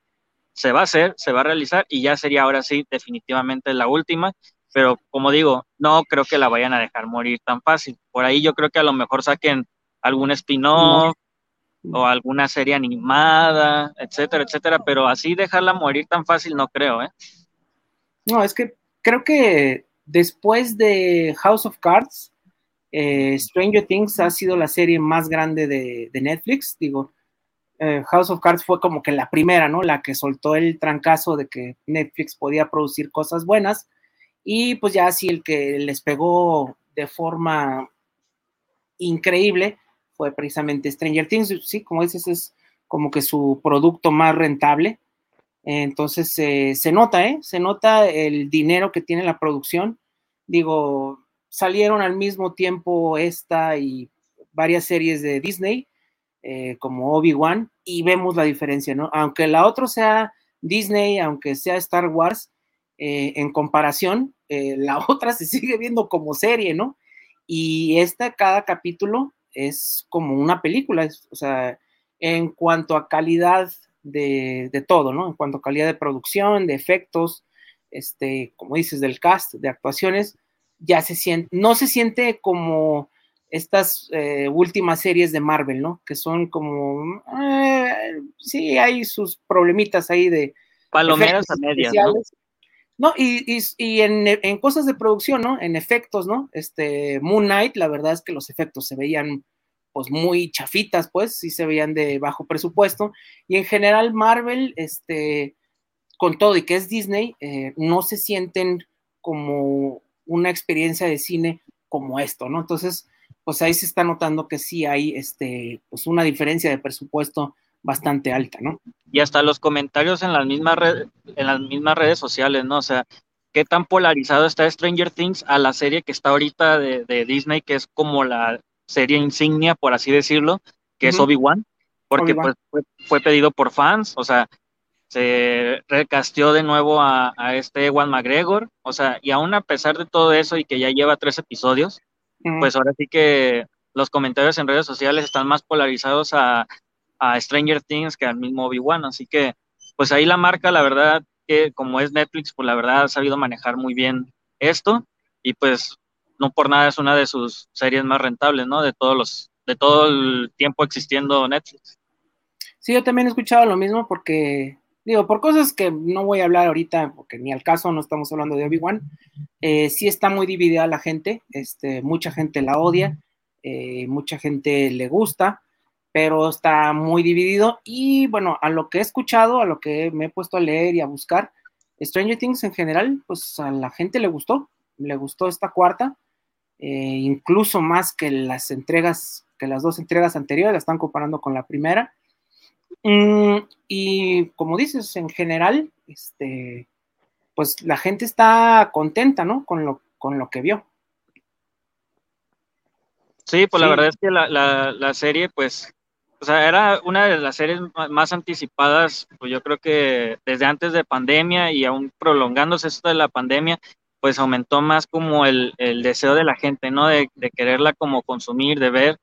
se va a hacer, se va a realizar y ya sería ahora sí definitivamente la última, pero como digo, no creo que la vayan a dejar morir tan fácil. Por ahí yo creo que a lo mejor saquen algún spin-off o alguna serie animada, etcétera, etcétera, pero así dejarla morir tan fácil no creo, ¿eh? No, es que creo que después de House of Cards, eh, Stranger Things ha sido la serie más grande de, Netflix, digo, eh, House of Cards fue como que la primera, ¿no? La que soltó el trancazo de que Netflix podía producir cosas buenas. Y pues ya así el que les pegó de forma increíble fue precisamente Stranger Things. Sí, como dices, es como que su producto más rentable. Entonces eh, se nota, ¿eh? Se nota el dinero que tiene la producción. Digo, salieron al mismo tiempo esta y varias series de Disney eh, como Obi-Wan y vemos la diferencia, ¿no? Aunque la otra sea Disney, aunque sea Star Wars, eh, en comparación, la otra se sigue viendo como serie, ¿no? Y esta, cada capítulo es como una película, o sea, en cuanto a calidad de, de, todo, ¿no? En cuanto a calidad de producción, de efectos, este, como dices, del cast, de actuaciones, ya se siente, no se siente como estas eh, últimas series de Marvel, ¿no? Que son como, eh, sí, hay sus problemitas ahí de... Palomeras a medias, ¿no? No, y, y, en, en, cosas de producción, ¿no? En efectos, ¿no? Este, Moon Knight, la verdad es que los efectos se veían pues muy chafitas, pues, sí se veían de bajo presupuesto. Y en general Marvel, este, con todo y que es Disney, eh, no se sienten como una experiencia de cine como esto, ¿no? Entonces, pues ahí se está notando que sí hay este, pues una diferencia de presupuesto bastante alta, ¿no? Y hasta los comentarios en las mismas en las mismas redes sociales, ¿no? O sea, qué tan polarizado está Stranger Things a la serie que está ahorita de, Disney, que es como la serie insignia, por así decirlo, que es Obi-Wan, porque Pues, fue, pedido por fans, o sea, se recasteó de nuevo a, a este Ewan McGregor, o sea, y aún a pesar de todo eso y que ya lleva tres episodios, pues ahora sí que los comentarios en redes sociales están más polarizados a, a Stranger Things que al mismo Obi-Wan, así que pues ahí la marca, la verdad que como es Netflix, pues la verdad ha sabido manejar muy bien esto y pues no por nada es una de sus series más rentables, ¿no? De todos los, de todo el tiempo existiendo Netflix. Sí, yo también he escuchado lo mismo porque digo, por cosas que no voy a hablar ahorita, porque ni al caso no estamos hablando de Obi-Wan, eh, sí está muy dividida la gente, este, mucha gente la odia, eh, mucha gente le gusta, pero está muy dividido y bueno, a lo que he escuchado, a lo que me he puesto a leer y a buscar, Stranger Things en general, pues a la gente le gustó, le gustó esta cuarta, eh, incluso más que las entregas, que las dos entregas anteriores, la están comparando con la primera Mm, y como dices, en general, este, pues la gente está contenta, ¿no? Con lo, con lo que vio. Sí, pues la verdad es que la, la, serie, pues, o sea, era una de las series más anticipadas, pues yo creo que desde antes de pandemia y aún prolongándose esto de la pandemia, pues aumentó más como el, el deseo de la gente, ¿no? De, de, quererla como consumir, de ver,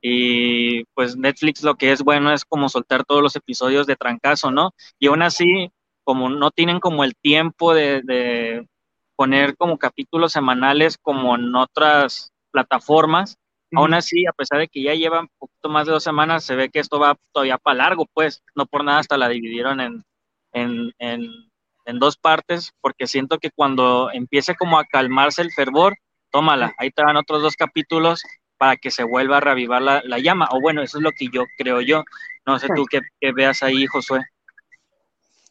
y pues Netflix lo que es bueno es como soltar todos los episodios de trancazo, ¿no? Y aún así, como no tienen como el tiempo de, poner como capítulos semanales como en otras plataformas, aún así, a pesar de que ya llevan un poquito más de dos semanas, se ve que esto va todavía para largo, pues, no por nada hasta la dividieron en, en, en, en dos partes, porque siento que cuando empiece como a calmarse el fervor, tómala, ahí te otros dos capítulos para que se vuelva a reavivar la, llama. O bueno, eso es lo que yo creo yo. No sé tú qué, veas ahí, Josué.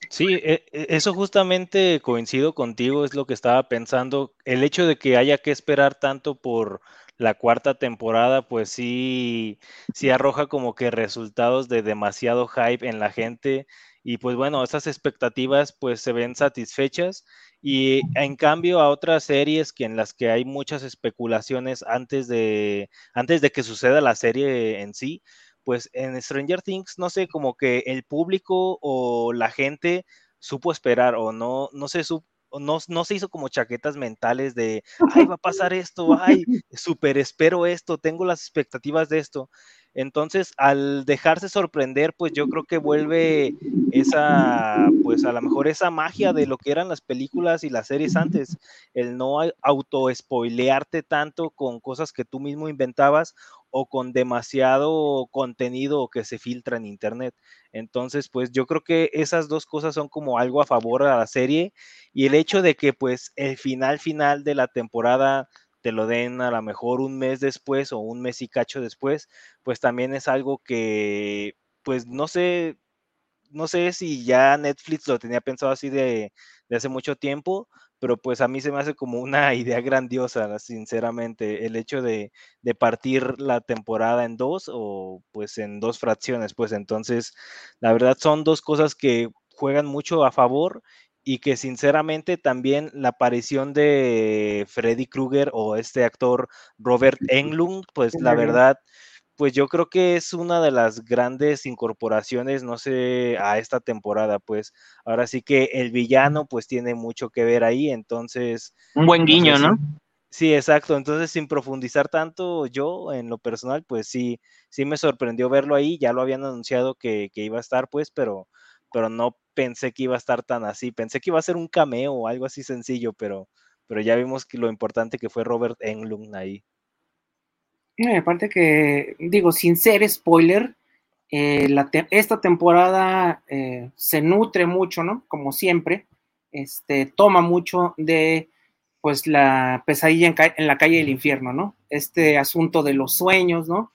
Sí, e, e, eso justamente coincido contigo, es lo que estaba pensando. El hecho de que haya que esperar tanto por la cuarta temporada, pues sí, sí arroja como que resultados de demasiado hype en la gente y pues bueno, esas expectativas pues se ven satisfechas y en cambio a otras series que en las que hay muchas especulaciones antes de, antes de que suceda la serie en sí, pues en Stranger Things, no sé, como que el público o la gente supo esperar o no, no se supo no, no, se hizo como chaquetas mentales de, ay, va a pasar esto, ay, súper espero esto, tengo las expectativas de esto. Entonces, al dejarse sorprender, pues yo creo que vuelve esa, pues a lo mejor esa magia de lo que eran las películas y las series antes, el no auto-spoilearte tanto con cosas que tú mismo inventabas o con demasiado contenido que se filtra en internet. Entonces, pues yo creo que esas dos cosas son como algo a favor de la serie y el hecho de que pues el final final de la temporada te lo den a lo mejor un mes después o un mes y cacho después, pues también es algo que, pues no sé, no sé si ya Netflix lo tenía pensado así de, hace mucho tiempo, pero pues a mí se me hace como una idea grandiosa, sinceramente, el hecho de, de, partir la temporada en dos o pues en dos fracciones, pues entonces, la verdad son dos cosas que juegan mucho a favor y que sinceramente también la aparición de Freddy Krueger o este actor Robert Englund, pues la verdad, pues yo creo que es una de las grandes incorporaciones, no sé, a esta temporada, pues ahora sí que el villano pues tiene mucho que ver ahí, entonces... Un buen guiño, ¿no? sí, exacto, entonces sin profundizar tanto yo en lo personal, pues sí, sí me sorprendió verlo ahí, ya lo habían anunciado que, que iba a estar, pues, pero pero no pensé que iba a estar tan así. Pensé que iba a ser un cameo o algo así sencillo, pero, pero ya vimos que lo importante que fue Robert Englund ahí. aparte que, digo, sin ser spoiler, eh, esta temporada eh, se nutre mucho, ¿no? Como siempre, este, toma mucho de, pues, la pesadilla en, en la calle del infierno, ¿no? Este asunto de los sueños, ¿no?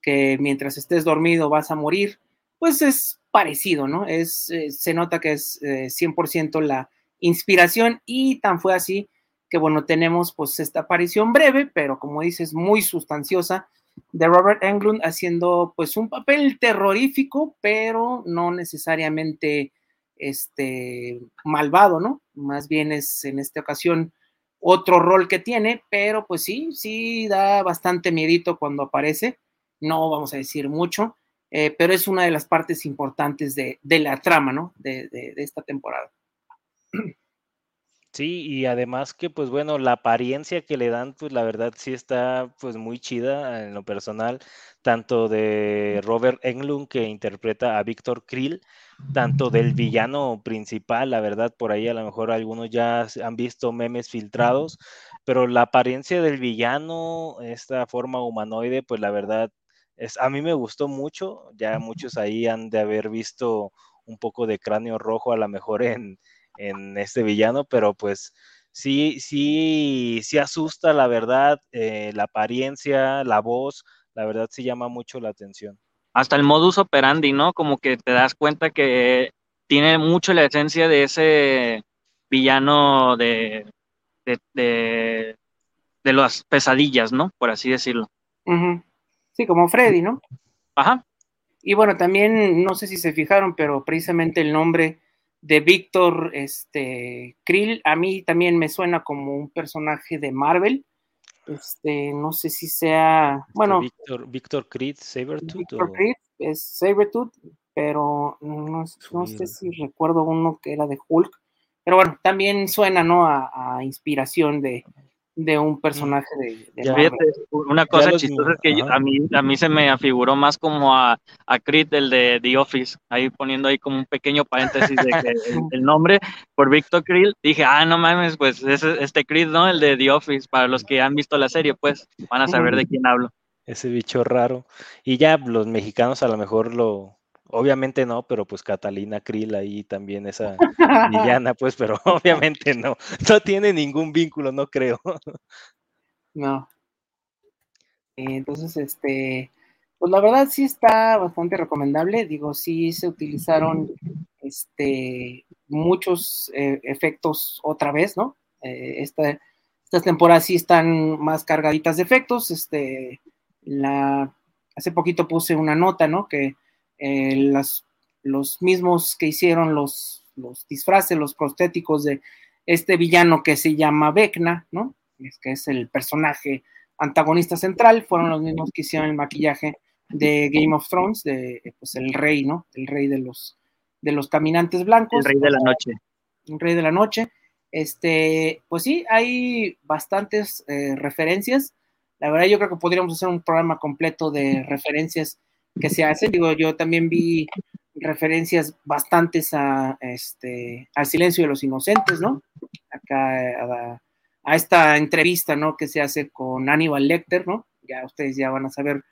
Que mientras estés dormido vas a morir, pues es parecido, ¿no? Es, eh, se nota que es 100% eh, la inspiración y tan fue así que, bueno, tenemos pues esta aparición breve, pero como dices, muy sustanciosa de Robert Englund haciendo pues un papel terrorífico, pero no necesariamente este malvado, ¿no? Más bien es en esta ocasión otro rol que tiene, pero pues sí, sí da bastante miedito cuando aparece, no vamos a decir mucho, eh, pero es una de las partes importantes de, la trama, ¿no? De, esta temporada. Sí, y además que, pues bueno, la apariencia que le dan, pues la verdad sí está, pues muy chida en lo personal, tanto de Robert Englund, que interpreta a Víctor Krill, tanto del villano principal, la verdad, por ahí a lo mejor algunos ya han visto memes filtrados, pero la apariencia del villano, esta forma humanoide, pues la verdad a mí me gustó mucho, ya muchos ahí han de haber visto un poco de cráneo rojo a lo mejor en, este villano, pero pues sí, sí, sí asusta la verdad, eh, la apariencia, la voz, la verdad sí llama mucho la atención. Hasta el modus operandi, ¿no? Como que te das cuenta que tiene mucho la esencia de ese villano de, de, las pesadillas, ¿no? Por así decirlo. Sí, como Freddy, ¿no? Ajá. Y bueno, también, no sé si se fijaron, pero precisamente el nombre de Víctor este, Krill a mí también me suena como un personaje de Marvel. Este, no sé si sea, bueno. Víctor, Víctor Creed, Sabertooth. Víctor Creed es Sabertooth, pero no, sé si recuerdo uno que era de Hulk. Pero bueno, también suena, ¿no? a inspiración de, de un personaje de, una cosa chistosa es que a mí a mí se me afiguró más como a, a Creed el de The Office ahí poniendo ahí como un pequeño paréntesis de que el, nombre por Victor Creed dije ah no mames pues es este Creed no el de The Office para los que han visto la serie pues van a saber de quién hablo. Ese bicho raro. Y ya los mexicanos a lo mejor lo Obviamente no, pero pues Catalina Krill ahí también esa villana, pues, pero obviamente no. No tiene ningún vínculo, no creo. No. Entonces, este, pues la verdad sí está bastante recomendable. Digo, sí se utilizaron este muchos eh, efectos otra vez, ¿no? Eh, estas temporadas sí están más cargaditas de efectos. Este, la, hace poquito puse una nota, ¿no? Que eh, las los mismos que hicieron los, los disfraces, los prostéticos de este villano que se llama Vecna, ¿no? Es que es el personaje antagonista central, fueron los mismos que hicieron el maquillaje de Game of Thrones, de pues el rey, ¿no? El rey de los de los caminantes blancos. El rey de la noche. El rey de la noche. Este, pues sí, hay bastantes eh, referencias. La verdad, yo creo que podríamos hacer un programa completo de referencias que se hacen. Digo, yo también vi referencias bastantes a este al silencio de los inocentes, ¿no? Acá a, a, esta entrevista, ¿no? Que se hace con Aníbal Lecter, ¿no? Ya ustedes ya van a saber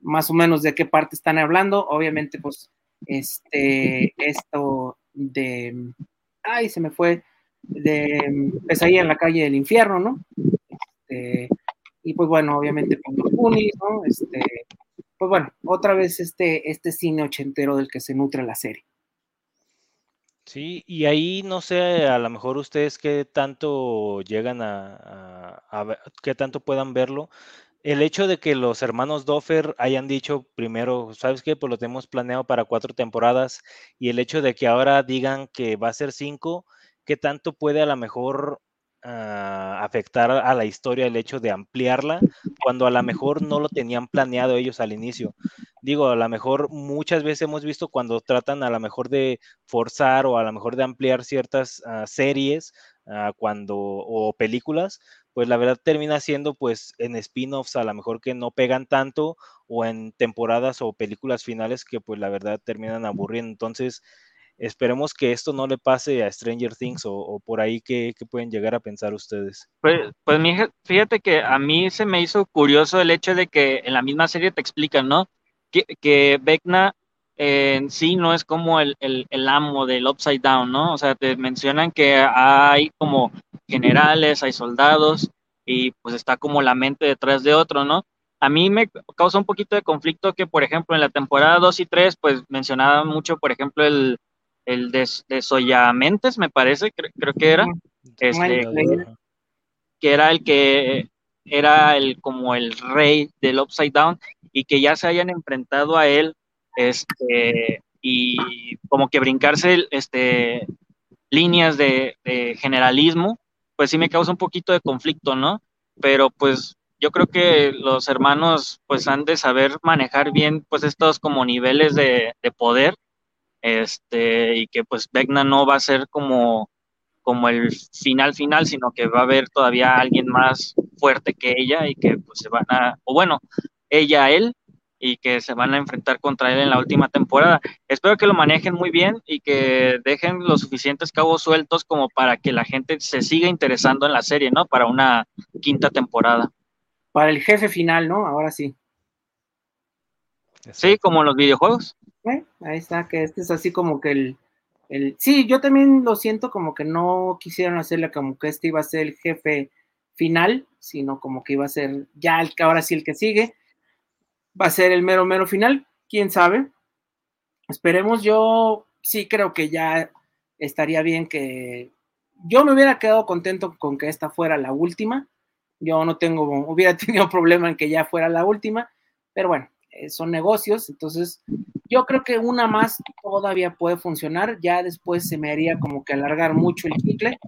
más o menos de qué parte están hablando. Obviamente, pues, este, esto de, ay, se me fue, de ahí en la calle del infierno, ¿no? Este, y pues bueno, obviamente con los Goonies, ¿no? Este, pues bueno, otra vez este, este cine ochentero del que se nutre la serie. Sí, y ahí no sé, a lo mejor ustedes qué tanto llegan a, a, ver, qué tanto puedan verlo. El hecho de que los hermanos Doffer hayan dicho primero, ¿sabes qué? Pues lo tenemos planeado para cuatro temporadas y el hecho de que ahora digan que va a ser cinco, ¿qué tanto puede a lo mejor uh, afectar a la historia el hecho de ampliarla cuando a lo mejor no lo tenían planeado ellos al inicio. Digo, a lo mejor muchas veces hemos visto cuando tratan a lo mejor de forzar o a lo mejor de ampliar ciertas uh, series uh, cuando o películas, pues la verdad termina siendo pues en spin-offs a lo mejor que no pegan tanto o en temporadas o películas finales que pues la verdad terminan aburriendo. Entonces, Esperemos que esto no le pase a Stranger Things o, por ahí que, pueden llegar a pensar ustedes. Pues, pues fíjate que a mí se me hizo curioso el hecho de que en la misma serie te explican, ¿no? Que, que Vecna en sí no es como el, el, amo del Upside Down, ¿no? O sea, te mencionan que hay como generales, hay soldados y pues está como la mente detrás de otro, ¿no? A mí me causa un poquito de conflicto que, por ejemplo, en la temporada 2 y 3, pues mencionaba mucho, por ejemplo, el, el de, de Soyamentes, me parece, creo, que era, este, que era el que era el como el rey del Upside Down y que ya se hayan enfrentado a él este y como que brincarse este líneas de, de, generalismo pues sí me causa un poquito de conflicto no pero pues yo creo que los hermanos pues han de saber manejar bien pues estos como niveles de, de poder este, y que pues Vecna no va a ser como, como el final final, sino que va a haber todavía alguien más fuerte que ella y que pues se van a, o bueno, ella a él y que se van a enfrentar contra él en la última temporada. Espero que lo manejen muy bien y que dejen los suficientes cabos sueltos como para que la gente se siga interesando en la serie, ¿no? Para una quinta temporada. Para el jefe final, ¿no? Ahora sí. Sí, como en los videojuegos. Ahí está, que este es así como que el, el... Sí, yo también lo siento como que no quisieron hacerle como que este iba a ser el jefe final, sino como que iba a ser ya el que ahora sí el que sigue. Va a ser el mero, mero final, quién sabe. Esperemos, yo sí creo que ya estaría bien que yo me hubiera quedado contento con que esta fuera la última. Yo no tengo, hubiera tenido problema en que ya fuera la última, pero bueno, son negocios, entonces yo creo que una más todavía puede funcionar, ya después se me haría como que alargar mucho el chicle,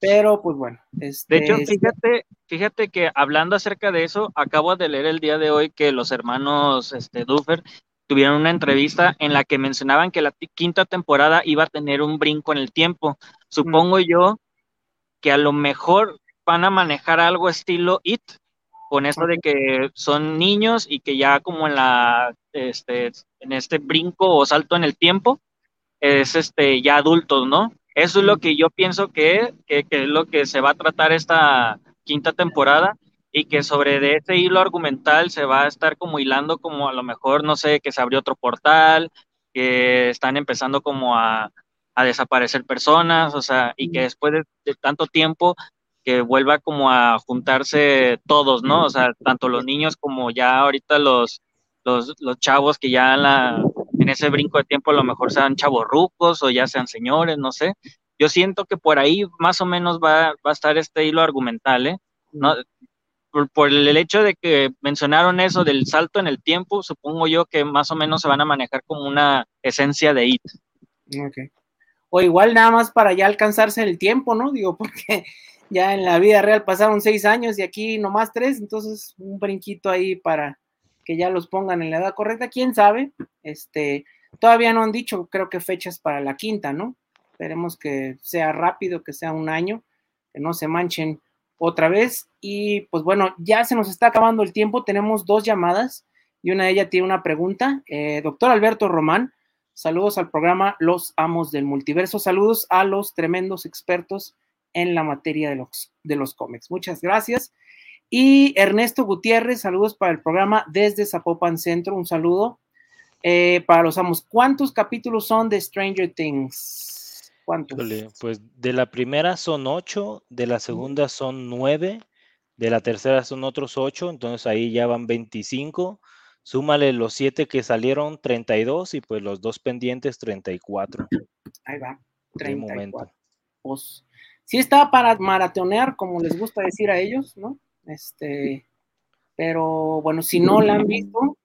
pero pues bueno. Este, de hecho, fíjate, fíjate que hablando acerca de eso, acabo de leer el día de hoy que los hermanos este, Duffer tuvieron una entrevista en la que mencionaban que la quinta temporada iba a tener un brinco en el tiempo. Supongo yo que a lo mejor van a manejar algo estilo It, con eso de que son niños y que ya como en la este en este brinco o salto en el tiempo es este ya adultos, ¿no? Eso es lo que yo pienso que, que, es lo que se va a tratar esta quinta temporada y que sobre de ese hilo argumental se va a estar como hilando como a lo mejor, no sé, que se abrió otro portal, que están empezando como a, a desaparecer personas, o sea, y que después de tanto tiempo que vuelva como a juntarse todos, ¿no? O sea, tanto los niños como ya ahorita los, los, chavos que ya en, ese brinco de tiempo a lo mejor sean chavos rucos o ya sean señores, no sé. Yo siento que por ahí más o menos va, va a estar este hilo argumental, ¿eh? No, por, el hecho de que mencionaron eso del salto en el tiempo, supongo yo que más o menos se van a manejar como una esencia de IT. Okay. O igual nada más para ya alcanzarse el tiempo, ¿no? Digo, porque ya en la vida real pasaron seis años y aquí nomás tres, entonces un brinquito ahí para que ya los pongan en la edad correcta, quién sabe. Este, todavía no han dicho, creo que fechas para la quinta, ¿no? Esperemos que sea rápido, que sea un año, que no se manchen otra vez. Y pues bueno, ya se nos está acabando el tiempo. Tenemos dos llamadas y una de ellas tiene una pregunta. Eh, doctor Alberto Román, saludos al programa Los Amos del Multiverso. Saludos a los tremendos expertos en la materia de los, de los cómics. Muchas gracias. Y Ernesto Gutiérrez, saludos para el programa desde Zapopan Centro. Un saludo. Eh, para los amos, ¿cuántos capítulos son de Stranger Things? ¿Cuántos? pues de la primera son ocho, de la segunda son nueve, de la tercera son otros ocho, entonces ahí ya van 25. Súmale los siete que salieron, 32, y pues los dos pendientes, 34. Ahí va, 34. Pues, sí está para maratonear, como les gusta decir a ellos, ¿no? Este, pero bueno, si no la han visto,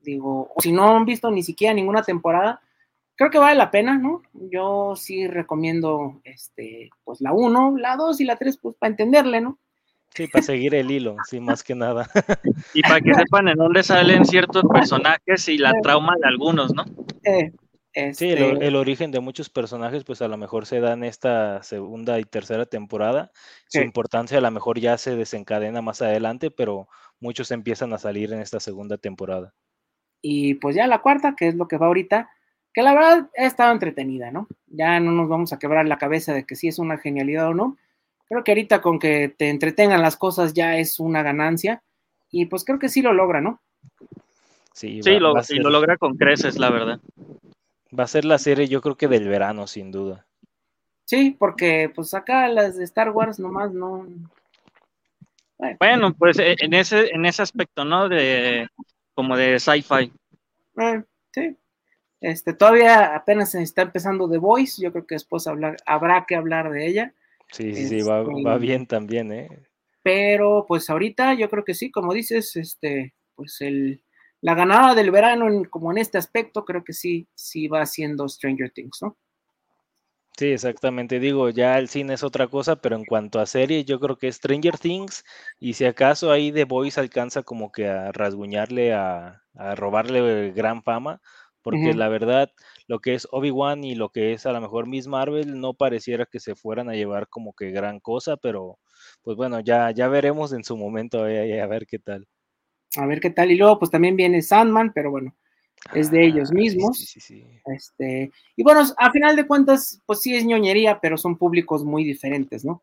digo, o si no han visto ni siquiera ninguna temporada, creo que vale la pena, ¿no? Yo sí recomiendo, este, pues la 1, la 2 y la 3, pues para entenderle, ¿no? Sí, para seguir el hilo, sí, más que nada. Y para que sepan en dónde salen ciertos personajes y la trauma de algunos, ¿no? Eh, Sí, el, el, origen de muchos personajes, pues a lo mejor se da en esta segunda y tercera temporada. Su importancia a lo mejor ya se desencadena más adelante, pero muchos empiezan a salir en esta segunda temporada. Y pues ya la cuarta, que es lo que va ahorita, que la verdad ha estado entretenida, ¿no? Ya no nos vamos a quebrar la cabeza de que si es una genialidad o no. Creo que ahorita con que te entretengan las cosas ya es una ganancia y pues creo que sí lo logra, ¿no? Sí, sí lo, lo logra con creces, la verdad. Va a ser la serie yo creo que del verano, sin duda. Sí, porque pues acá las de Star Wars nomás no... Bueno, pues eh, en ese, en ese aspecto, ¿no? De como de sci-fi. Eh, sí, este, todavía apenas se está empezando The Voice, yo creo que después hablar, habrá que hablar de ella. Sí, sí, sí, va, este, bien también, ¿eh? Pero pues ahorita yo creo que sí, como dices, este, pues el, la ganada del verano, en, como en este aspecto, creo que sí, sí va siendo Stranger Things, ¿no? Sí, exactamente. Digo, ya el cine es otra cosa, pero en cuanto a serie, yo creo que Stranger Things, y si acaso ahí The Voice alcanza como que a rasguñarle, a, a robarle gran fama, porque la verdad, lo que es Obi-Wan y lo que es a lo mejor Miss Marvel no pareciera que se fueran a llevar como que gran cosa, pero pues bueno, ya, ya veremos en su momento a, ver qué tal. A ver qué tal. Y luego pues también viene Sandman, pero bueno, es de ellos ah, mismos. Sí, sí, este, y bueno, a final de cuentas, pues sí es ñoñería, pero son públicos muy diferentes, ¿no?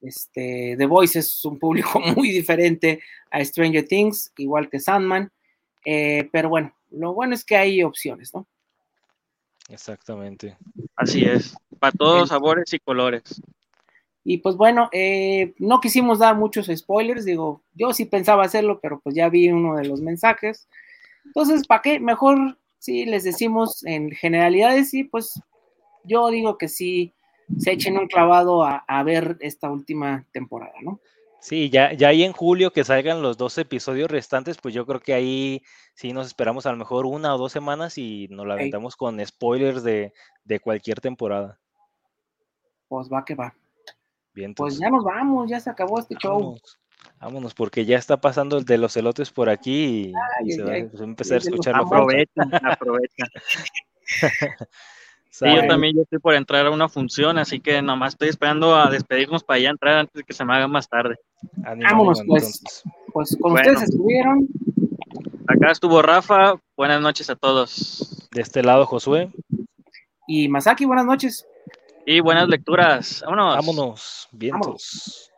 Este, The Voice es un público muy diferente a Stranger Things, igual que Sandman. Eh, pero bueno, lo bueno es que hay opciones, ¿no? Exactamente. Así es, para todos sabores y colores. Y pues bueno, eh, no quisimos dar muchos spoilers, digo, yo sí pensaba hacerlo, pero pues ya vi uno de los mensajes. Entonces, ¿para qué? Mejor si les decimos en generalidades y pues yo digo que sí se echen un clavado a, a ver esta última temporada, ¿no? Sí, ya, ya ahí en julio que salgan los dos episodios restantes, pues yo creo que ahí sí nos esperamos a lo mejor una o dos semanas y nos la aventamos con spoilers de, cualquier temporada. Pues va que va. Bien, pues ya nos vamos, ya se acabó este show. Vámonos, porque ya está pasando el de los elotes por aquí y, se, va, a empezar a escuchar. Aprovecha, aprovecha. Sí, yo también yo estoy por entrar a una función, así que nomás estoy esperando a despedirnos para ya entrar antes de que se me haga más tarde. Vámonos, pues. Pues con ustedes estuvieron. Acá estuvo Rafa. Buenas noches a todos. De este lado, Josué. Y Masaki, buenas noches. Y buenas lecturas. Vámonos. Vámonos. Vientos.